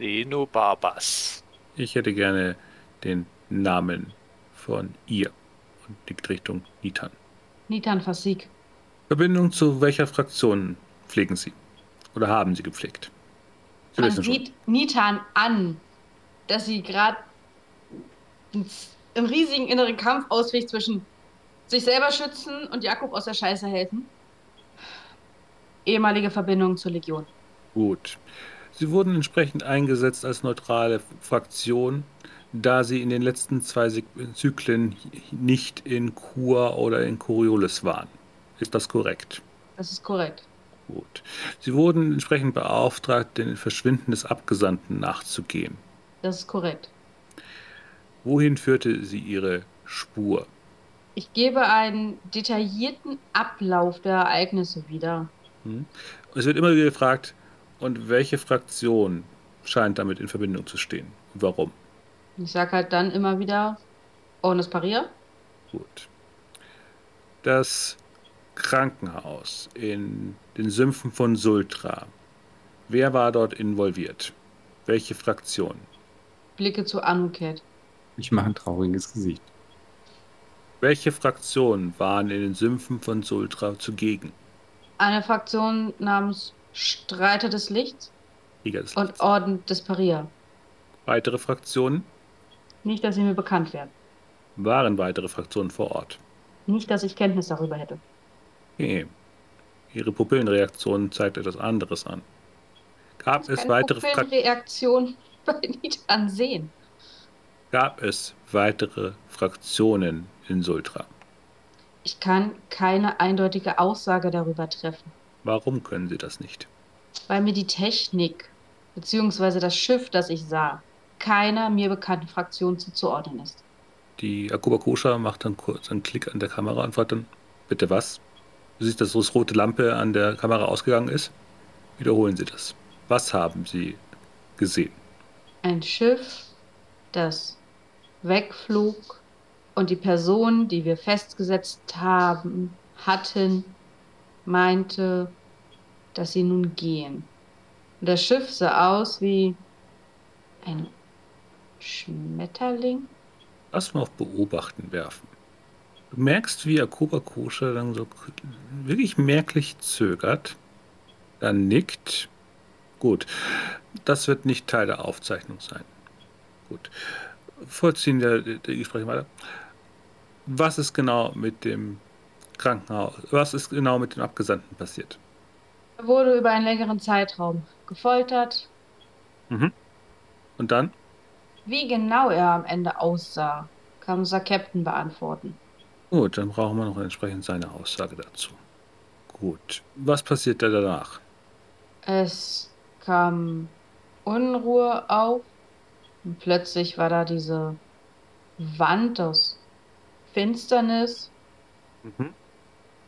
Leno Barbas. Ich hätte gerne den Namen von ihr. Und liegt Richtung Nitan. Nitan Fasik. Verbindung zu welcher Fraktion pflegen Sie? Oder haben Sie gepflegt? Sie Man wissen schon. sieht Nitan an, dass sie gerade im riesigen inneren Kampf auswächt zwischen sich selber schützen und Jakob aus der Scheiße helfen. Ehemalige Verbindung zur Legion. Gut. Sie wurden entsprechend eingesetzt als neutrale Fraktion, da Sie in den letzten zwei Zyklen nicht in Kur oder in Coriolis waren. Ist das korrekt? Das ist korrekt. Gut. Sie wurden entsprechend beauftragt, den Verschwinden des Abgesandten nachzugehen. Das ist korrekt. Wohin führte sie ihre Spur? Ich gebe einen detaillierten Ablauf der Ereignisse wieder. Hm? Es wird immer wieder gefragt, und welche Fraktion scheint damit in Verbindung zu stehen? Warum? Ich sag halt dann immer wieder, Ornes Parier. Gut. Das Krankenhaus in den Sümpfen von Sultra. Wer war dort involviert? Welche Fraktion? Blicke zu Anuket. Ich mache ein trauriges Gesicht. Welche Fraktionen waren in den Sümpfen von Sultra zugegen? Eine Fraktion namens Streiter des Lichts Krieger des und Lichts. Orden des Parier. Weitere Fraktionen? Nicht, dass sie mir bekannt werden. Waren weitere Fraktionen vor Ort? Nicht, dass ich Kenntnis darüber hätte. Okay. Ihre Pupillenreaktion zeigt etwas anderes an. Gab es weitere, Pupillenreaktion bei Nitan sehen. gab es weitere Fraktionen in Sultra? Ich kann keine eindeutige Aussage darüber treffen, Warum können Sie das nicht? weil mir die Technik bzw. das Schiff, das ich sah, keiner mir bekannten Fraktion zuzuordnen ist. Die Akuba Kosha macht dann kurz einen Klick an der Kamera und fragt dann, bitte was? Du siehst, dass das rote Lampe an der Kamera ausgegangen ist. Wiederholen Sie das. Was haben Sie gesehen? Ein Schiff, das wegflog und die Person, die wir festgesetzt haben, hatten, meinte, dass sie nun gehen. Und das Schiff sah aus wie ein Schmetterling. Lass mal auf Beobachten werfen. Du merkst, wie Akoba Kosha dann so wirklich merklich zögert, dann nickt. Gut, das wird nicht Teil der Aufzeichnung sein. Gut, vollziehen der, der Gespräche weiter. Was ist genau mit dem Krankenhaus, was ist genau mit dem Abgesandten passiert? Er wurde über einen längeren Zeitraum gefoltert. Mhm. Und dann? Wie genau er am Ende aussah, kann unser Captain beantworten. Gut, dann brauchen wir noch entsprechend seine Aussage dazu. Gut, was passiert da danach? Es kam Unruhe auf und plötzlich war da diese Wand aus Finsternis. Mhm.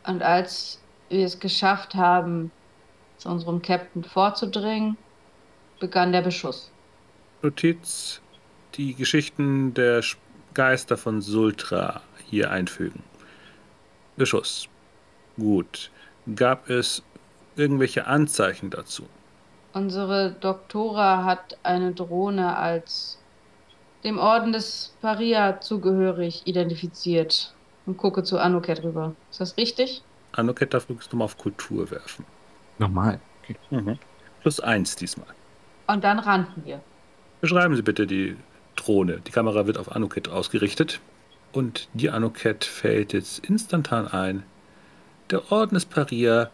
Und als wir es geschafft haben, zu unserem Captain vorzudringen, begann der Beschuss. Notiz: Die Geschichten der Geister von Sultra hier einfügen. Beschuss. Gut. Gab es irgendwelche Anzeichen dazu? Unsere Doktora hat eine Drohne als dem Orden des Paria zugehörig identifiziert und gucke zu Anuket rüber. Ist das richtig? Anuket darf du mal auf Kultur werfen. Nochmal. Okay. Mhm. Plus eins diesmal. Und dann rannten wir. Beschreiben Sie bitte die Drohne. Die Kamera wird auf Anuket ausgerichtet. Und die Anuket fällt jetzt instantan ein. Der Orden des Paria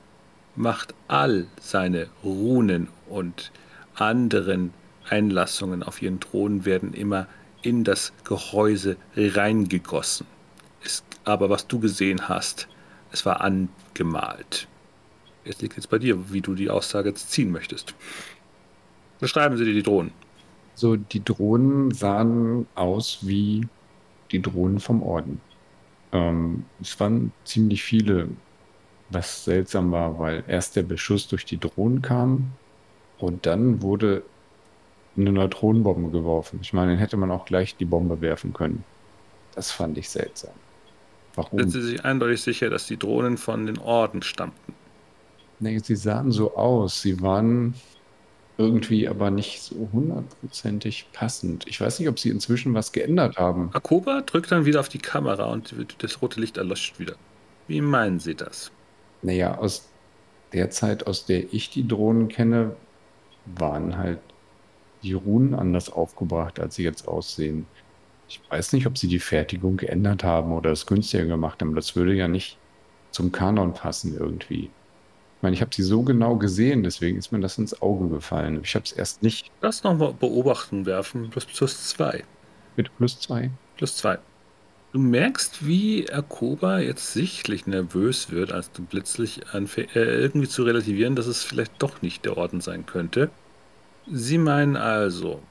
macht all seine Runen und anderen Einlassungen auf ihren Thron werden immer in das Gehäuse reingegossen. Es, aber was du gesehen hast, es war angemalt. Es liegt jetzt bei dir, wie du die Aussage jetzt ziehen möchtest. Beschreiben Sie dir die Drohnen. So, die Drohnen sahen aus wie die Drohnen vom Orden. Ähm, es waren ziemlich viele, was seltsam war, weil erst der Beschuss durch die Drohnen kam und dann wurde eine Neutronenbombe geworfen. Ich meine, dann hätte man auch gleich die Bombe werfen können. Das fand ich seltsam. Warum? Sind Sie sich eindeutig sicher, dass die Drohnen von den Orden stammten? Nee, sie sahen so aus. Sie waren irgendwie aber nicht so hundertprozentig passend. Ich weiß nicht, ob sie inzwischen was geändert haben. Akoba drückt dann wieder auf die Kamera und das rote Licht erlöscht wieder. Wie meinen Sie das? Naja, aus der Zeit, aus der ich die Drohnen kenne, waren halt die Runen anders aufgebracht, als sie jetzt aussehen. Ich weiß nicht, ob sie die Fertigung geändert haben oder es günstiger gemacht haben. Das würde ja nicht zum Kanon passen irgendwie. Ich meine, ich habe sie so genau gesehen, deswegen ist mir das ins Auge gefallen. Ich habe es erst nicht. Lass nochmal beobachten werfen. Plus plus zwei. Bitte plus zwei. Plus zwei. Du merkst, wie Akoba jetzt sichtlich nervös wird, als du plötzlich anfängst, äh, irgendwie zu relativieren, dass es vielleicht doch nicht der Orden sein könnte. Sie meinen also,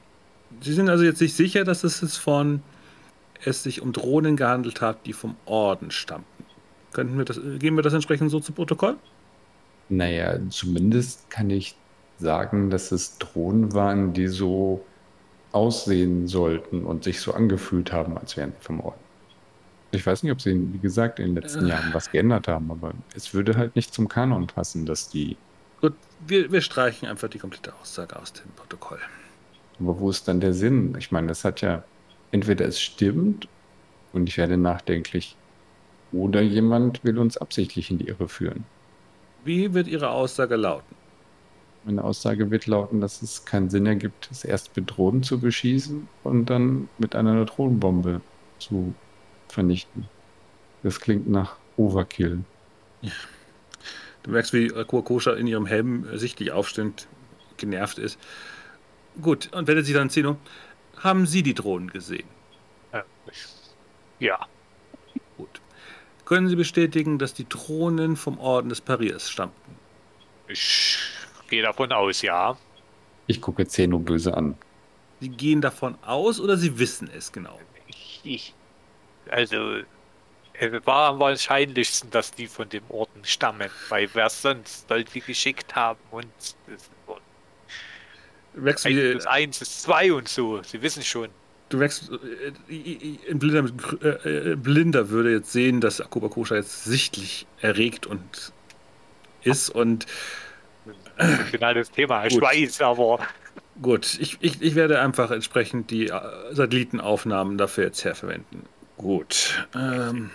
Sie sind also jetzt nicht sicher, dass es jetzt von es sich um Drohnen gehandelt hat, die vom Orden stammten. Könnten wir das, geben wir das entsprechend so zu Protokoll? Naja, zumindest kann ich sagen, dass es Drohnen waren, die so aussehen sollten und sich so angefühlt haben, als wären sie vom Orden. Ich weiß nicht, ob sie, wie gesagt, in den letzten Äh. Jahren was geändert haben, aber es würde halt nicht zum Kanon passen, dass die. Gut, wir, wir streichen einfach die komplette Aussage aus dem Protokoll. Aber wo ist dann der Sinn? Ich meine, das hat ja entweder es stimmt und ich werde nachdenklich, oder jemand will uns absichtlich in die Irre führen. Wie wird Ihre Aussage lauten? Meine Aussage wird lauten, dass es keinen Sinn ergibt, es erst mit Drohnen zu beschießen und dann mit einer Neutronenbombe zu vernichten. Das klingt nach Overkill. Du merkst, wie Kuakosha in ihrem Helm sichtlich aufstehend genervt ist. Gut, und wendet sich dann Zeno. Haben Sie die Drohnen gesehen? Äh, ja. Können Sie bestätigen, dass die Drohnen vom Orden des Pariers stammten? ich gehe davon aus, ja. Ich gucke Zeno böse an. Sie gehen davon aus oder Sie wissen es genau? Ich, ich Also, es war am wahrscheinlichsten, dass die von dem Orden stammen, weil wer sonst soll die geschickt haben und das Wächst eins wie, plus eins ist zwei und so. Sie wissen schon. Du wächst, äh, ein Blinder, äh, äh, Blinder würde jetzt sehen, dass Akuba Kosha jetzt sichtlich erregt und ist und Finales Thema. Ich Gut. weiß, aber Gut, ich, ich, ich werde einfach entsprechend die äh, Satellitenaufnahmen dafür jetzt herverwenden. Gut. Ähm,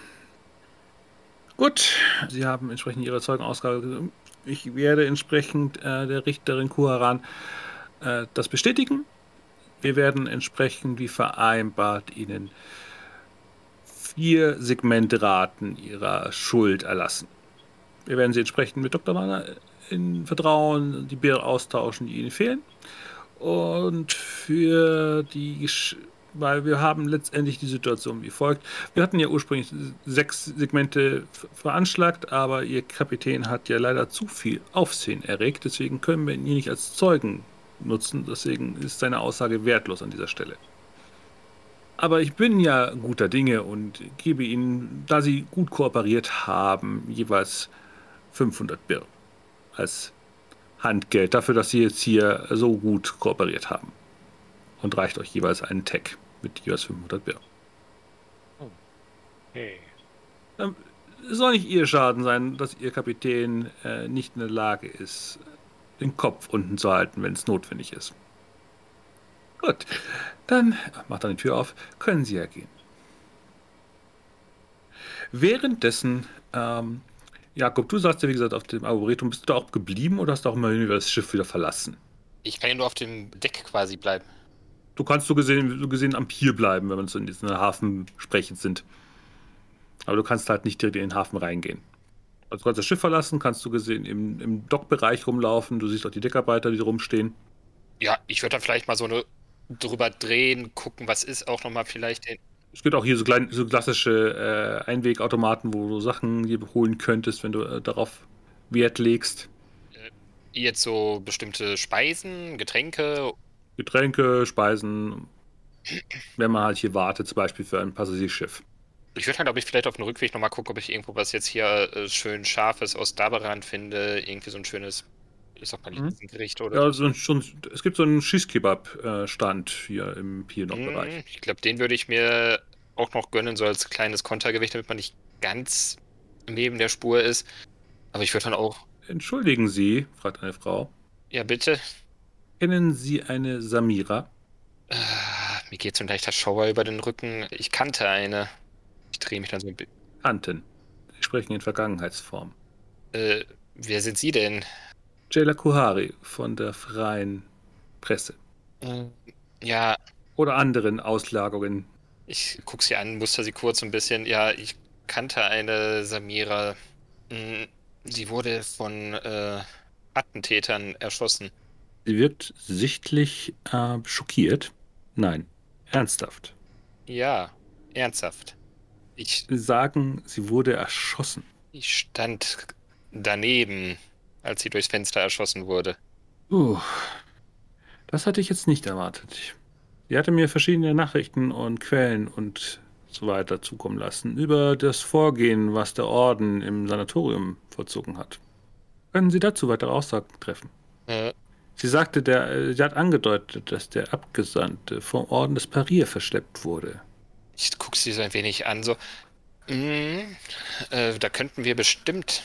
gut, Sie haben entsprechend Ihre Zeugenausgabe. Ich werde entsprechend äh, der Richterin Kuharan äh, das bestätigen. Wir werden entsprechend wie vereinbart Ihnen vier Segmentraten Ihrer Schuld erlassen. Wir werden Sie entsprechend mit Dr. Manner in Vertrauen die Bilder austauschen, die Ihnen fehlen. Und für die, weil wir haben letztendlich die Situation wie folgt. Wir hatten ja ursprünglich sechs Segmente veranschlagt, aber Ihr Kapitän hat ja leider zu viel Aufsehen erregt. Deswegen können wir ihn nicht als Zeugen nutzen. Deswegen ist seine Aussage wertlos an dieser Stelle. Aber ich bin ja guter Dinge und gebe Ihnen, da Sie gut kooperiert haben, jeweils 500 Birr als Handgeld dafür, dass Sie jetzt hier so gut kooperiert haben. Und reicht euch jeweils einen Tag mit jeweils 500 Birr. hey, Es soll nicht Ihr Schaden sein, dass Ihr Kapitän äh, nicht in der Lage ist, den Kopf unten zu halten, wenn es notwendig ist. Gut, dann macht dann die Tür auf, können Sie ja gehen. Währenddessen, ähm, Jakob, du sagst ja, wie gesagt, auf dem Arboretum, bist du da auch geblieben oder hast du auch mal über das Schiff wieder verlassen? Ich kann ja nur auf dem Deck quasi bleiben. Du kannst so gesehen, so gesehen am Pier bleiben, wenn wir so in diesen Hafen sprechend sind. Aber du kannst halt nicht direkt in den Hafen reingehen. Also du kannst das Schiff verlassen, kannst du gesehen im, im Dockbereich rumlaufen, du siehst auch die Deckarbeiter, die rumstehen. Ja, ich würde dann vielleicht mal so eine drüber drehen, gucken, was ist auch nochmal vielleicht den. Es gibt auch hier so, klein, so klassische äh, Einwegautomaten, wo du Sachen hier holen könntest, wenn du äh, darauf Wert legst. Jetzt so bestimmte Speisen, Getränke. Getränke, Speisen, wenn man halt hier wartet, zum Beispiel für ein Passagierschiff. Ich würde halt, glaube ich, vielleicht auf dem Rückweg nochmal gucken, ob ich irgendwo was jetzt hier äh, schön scharfes aus Daberan finde. Irgendwie so ein schönes, ich sag mal, Mhm. Linsengericht oder Ja, so ein, schon, es gibt so einen Schießkebab-Stand hier im Pier-Bereich. Mm, Ich glaube, den würde ich mir auch noch gönnen, so als kleines Kontergewicht, damit man nicht ganz neben der Spur ist. Aber ich würde dann auch, Entschuldigen Sie, fragt eine Frau, ja bitte, kennen Sie eine Samira? äh, mir geht so ein leichter Schauer über den Rücken. Ich kannte eine. Ich drehe mich dann so ein bisschen. Kanten. Sie sprechen in Vergangenheitsform. Äh, wer sind Sie denn? Jayla Kuhari von der Freien Presse. Äh, ja, Oder anderen Auslagerungen. ich gucke sie an, muster sie kurz ein bisschen. Ja, ich kannte eine Samira. Mm, Sie wurde von äh, Attentätern erschossen. Sie wirkt sichtlich äh, schockiert. Nein, ernsthaft. Ja, ernsthaft. Ich, sagen, sie wurde erschossen. ich stand daneben, als sie durchs Fenster erschossen wurde. Uh, das hatte ich jetzt nicht erwartet. Sie hatte mir verschiedene Nachrichten und Quellen und so weiter zukommen lassen über das Vorgehen, was der Orden im Sanatorium vollzogen hat. Können Sie dazu weitere Aussagen treffen? Äh, Sie sagte, der, äh, sie hat angedeutet, dass der Abgesandte vom Orden des Parier verschleppt wurde. Ich gucke sie so ein wenig an, so. Mm, äh, da könnten wir bestimmt,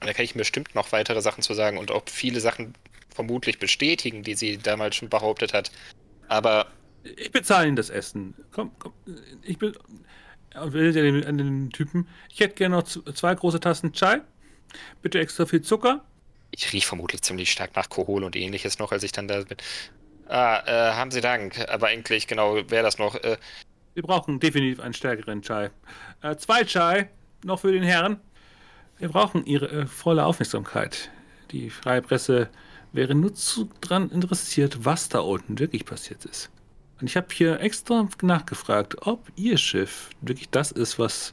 da kann ich mir bestimmt noch weitere Sachen zu sagen und auch viele Sachen vermutlich bestätigen, die sie damals schon behauptet hat. Aber Ich bezahle Ihnen das Essen. Komm, komm. Ich bin. Und will den, an den Typen. Ich hätte gerne noch zwei große Tassen Chai. Bitte extra viel Zucker. ich riech vermutlich ziemlich stark nach Kohol und ähnliches noch, als ich dann da bin. Ah, äh, haben Sie Dank. Aber eigentlich, genau, wäre das noch. Äh, Wir brauchen definitiv einen stärkeren Chai. Äh, zwei Chai. Noch für den Herrn. Wir brauchen Ihre äh, volle Aufmerksamkeit. Die freie Presse wäre nur zu dran interessiert, was da unten wirklich passiert ist. Und ich habe hier extra nachgefragt, ob Ihr Schiff wirklich das ist, was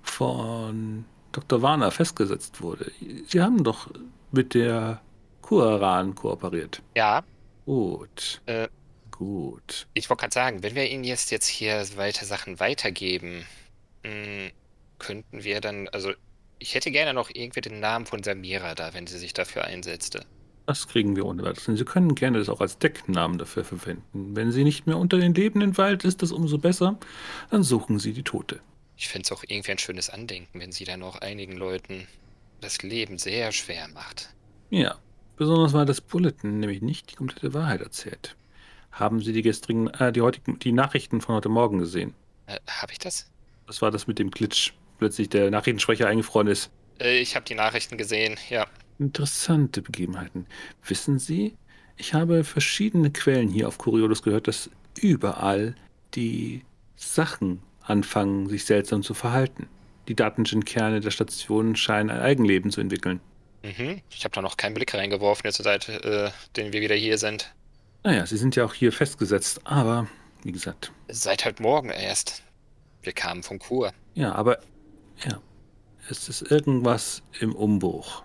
von Dr. Warner festgesetzt wurde. Sie haben doch mit der Kuaran kooperiert. ja, Gut. Äh. Gut. ich wollte gerade sagen, wenn wir Ihnen jetzt, jetzt hier weiter Sachen weitergeben, Hm, könnten wir dann, also ich hätte gerne noch irgendwie den Namen von Samira da, wenn sie sich dafür einsetzte. Das kriegen wir ohne weiteres. Sie können gerne das auch als Decknamen dafür verwenden. Wenn sie nicht mehr unter den Lebenden weilt, ist das umso besser. Dann suchen sie die Tote. Ich fände es auch irgendwie ein schönes Andenken, wenn sie dann auch einigen Leuten das Leben sehr schwer macht. Ja, besonders weil das Bulletin nämlich nicht die komplette Wahrheit erzählt. Haben Sie die gestrigen, äh, die heutigen, die Nachrichten von heute Morgen gesehen? Äh, Habe ich das? Was war das mit dem Glitch? Plötzlich der Nachrichtensprecher eingefroren ist. Äh, ich habe die Nachrichten gesehen, ja. Interessante Begebenheiten. Wissen Sie, ich habe verschiedene Quellen hier auf Curiolus gehört, dass überall die Sachen anfangen, sich seltsam zu verhalten. Die Datengenkerne der Station scheinen ein Eigenleben zu entwickeln. Mhm. Ich habe da noch keinen Blick reingeworfen, jetzt seit äh, den wir wieder hier sind. Naja, Sie sind ja auch hier festgesetzt, aber wie gesagt. Seit heute Morgen erst. Wir kamen vom Kur. Ja, aber ja, es ist irgendwas im Umbruch.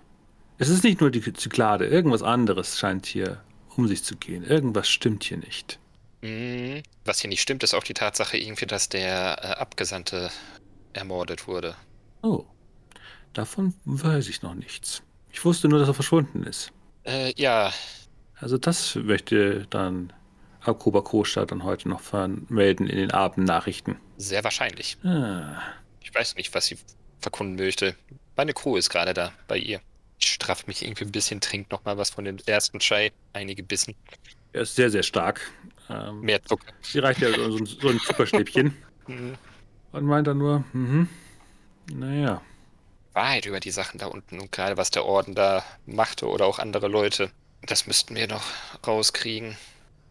Es ist nicht nur die Zyklade, irgendwas anderes scheint hier um sich zu gehen. Irgendwas stimmt hier nicht. Mhm. Was hier nicht stimmt, ist auch die Tatsache irgendwie, dass der äh, Abgesandte ermordet wurde. Oh, davon weiß ich noch nichts. Ich wusste nur, dass er verschwunden ist. Äh, ja, Also das möchte dann Akuba Krostadt dann heute noch vermelden in den Abendnachrichten. sehr wahrscheinlich. Ah, Ich weiß nicht, was sie verkunden möchte. Meine Crew ist gerade da, bei ihr. Ich straff mich irgendwie ein bisschen, trink noch mal was von dem ersten Chai. Einige Bissen. er ist sehr, sehr stark. Ähm, Mehr Zucker. sie reicht ja so, ein- so ein Zuckerstäbchen Mhm. und meint dann nur, mhm, naja, Wahrheit über die Sachen da unten und gerade was der Orden da machte oder auch andere Leute. Das müssten wir noch rauskriegen.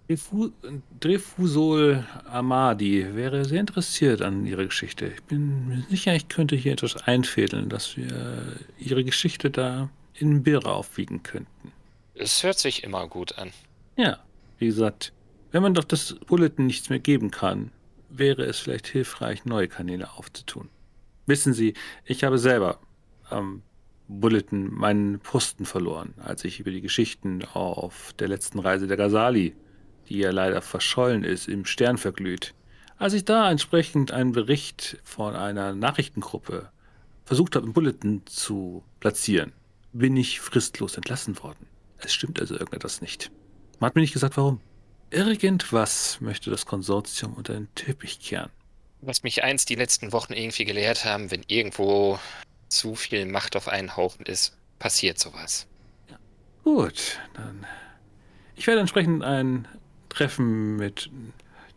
Drefu Drefusol Amadi wäre sehr interessiert an ihrer Geschichte. Ich bin mir sicher, ich könnte hier etwas einfädeln, dass wir ihre Geschichte da in Birre aufwiegen könnten. Es hört sich immer gut an. Ja, wie gesagt, wenn man doch das Bulletin nichts mehr geben kann, wäre es vielleicht hilfreich, neue Kanäle aufzutun. Wissen Sie, ich habe selber am Bulletin meinen Posten verloren, als ich über die Geschichten auf der letzten Reise der Ghazali, die ja leider verschollen ist, im Stern verglüht. Als ich da entsprechend einen Bericht von einer Nachrichtengruppe versucht habe, im Bulletin zu platzieren, bin ich fristlos entlassen worden. Es stimmt also irgendetwas nicht. Man hat mir nicht gesagt, warum. Irgendwas möchte das Konsortium unter den Teppich kehren. Was mich einst die letzten Wochen irgendwie gelehrt haben, wenn irgendwo zu viel Macht auf einen Haufen ist, passiert sowas. Gut, dann. Ich werde entsprechend ein Treffen mit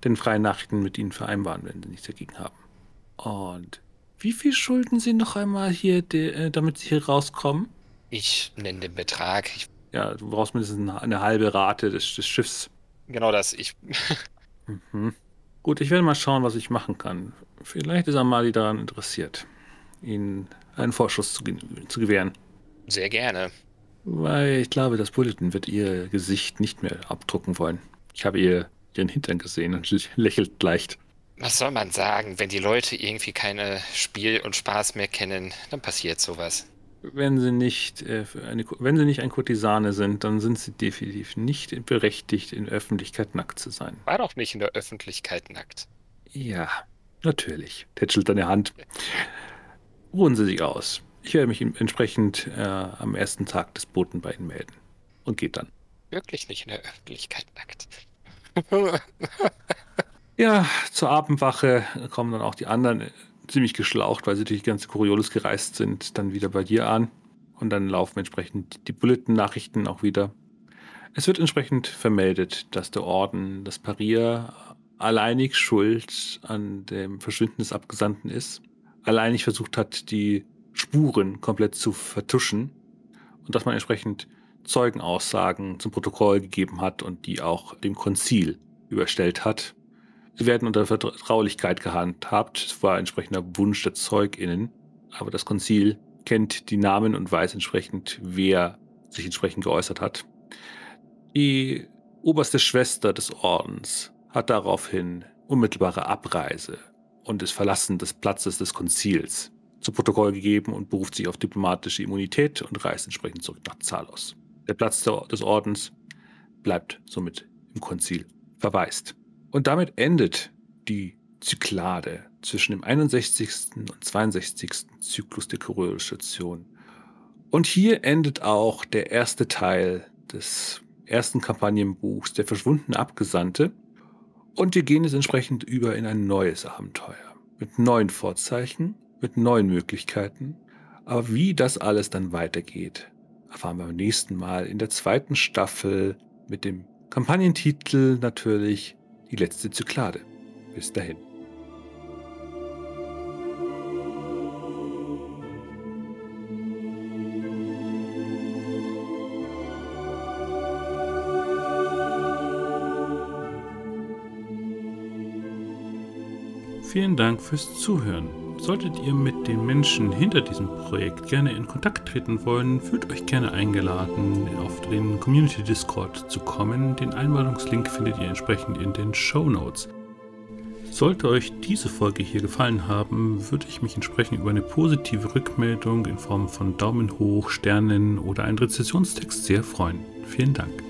den freien Nachrichten mit Ihnen vereinbaren, wenn Sie nichts dagegen haben. Und wie viel schulden Sie noch einmal hier, äh, damit Sie hier rauskommen? Ich nenne den Betrag. Ich, Ja, du brauchst mindestens eine, eine halbe Rate des, des Schiffs. genau das. Ich, Mhm. Gut, ich werde mal schauen, was ich machen kann. Vielleicht ist Amali daran interessiert, Ihnen einen Vorschuss zu, zu gewähren. sehr gerne. Weil ich glaube, das Bulletin wird ihr Gesicht nicht mehr abdrucken wollen. Ich habe ihr ihren Hintern gesehen und lä- lächelt leicht. Was soll man sagen, wenn die Leute irgendwie keine Spiel und Spaß mehr kennen, dann passiert sowas. Wenn sie nicht, äh, eine, wenn sie nicht ein Kurtisane sind, dann sind sie definitiv nicht berechtigt, in Öffentlichkeit nackt zu sein. War doch nicht in der Öffentlichkeit nackt. Ja, natürlich. Tätschelt deine Hand. Ruhen Sie sich aus. Ich werde mich entsprechend äh, am ersten Tag des Boten bei Ihnen melden. Und geht dann. Wirklich nicht in der Öffentlichkeit nackt. Ja, zur Abendwache kommen dann auch die anderen äh, ziemlich geschlaucht, weil sie durch die ganze Coriolis gereist sind, dann wieder bei dir an. Und dann laufen entsprechend die Bulletin-Nachrichten auch wieder. Es wird entsprechend vermeldet, dass der Orden, das Parier, alleinig schuld an dem Verschwinden des Abgesandten ist. Alleinig versucht hat, die Spuren komplett zu vertuschen. Und dass man entsprechend Zeugenaussagen zum Protokoll gegeben hat und die auch dem Konzil überstellt hat. Sie werden unter Vertraulichkeit gehandhabt. Es war entsprechender Wunsch der ZeugInnen. Aber das Konzil kennt die Namen und weiß entsprechend, wer sich entsprechend geäußert hat. Die oberste Schwester des Ordens hat daraufhin unmittelbare Abreise und das Verlassen des Platzes des Konzils zu Protokoll gegeben und beruft sich auf diplomatische Immunität und reist entsprechend zurück nach Zalos. Der Platz des Ordens bleibt somit im Konzil verwaist. Und damit endet die Zyklade zwischen dem 61. und 62. Zyklus der Kyrill-Station. Und hier endet auch der erste Teil des ersten Kampagnenbuchs Der verschwundene Abgesandte. Und wir gehen jetzt entsprechend über in ein neues Abenteuer. Mit neuen Vorzeichen, mit neuen Möglichkeiten. Aber wie das alles dann weitergeht, erfahren wir beim nächsten Mal in der zweiten Staffel mit dem Kampagnentitel natürlich Die letzte Zyklade. Bis dahin. Vielen Dank fürs Zuhören. Solltet ihr mit den Menschen hinter diesem Projekt gerne in Kontakt treten wollen, fühlt euch gerne eingeladen, auf den Community Discord zu kommen. Den Einladungslink findet ihr entsprechend in den Show Notes. Sollte euch diese Folge hier gefallen haben, würde ich mich entsprechend über eine positive Rückmeldung in Form von Daumen hoch, Sternen oder einen Rezessionstext sehr freuen. Vielen Dank.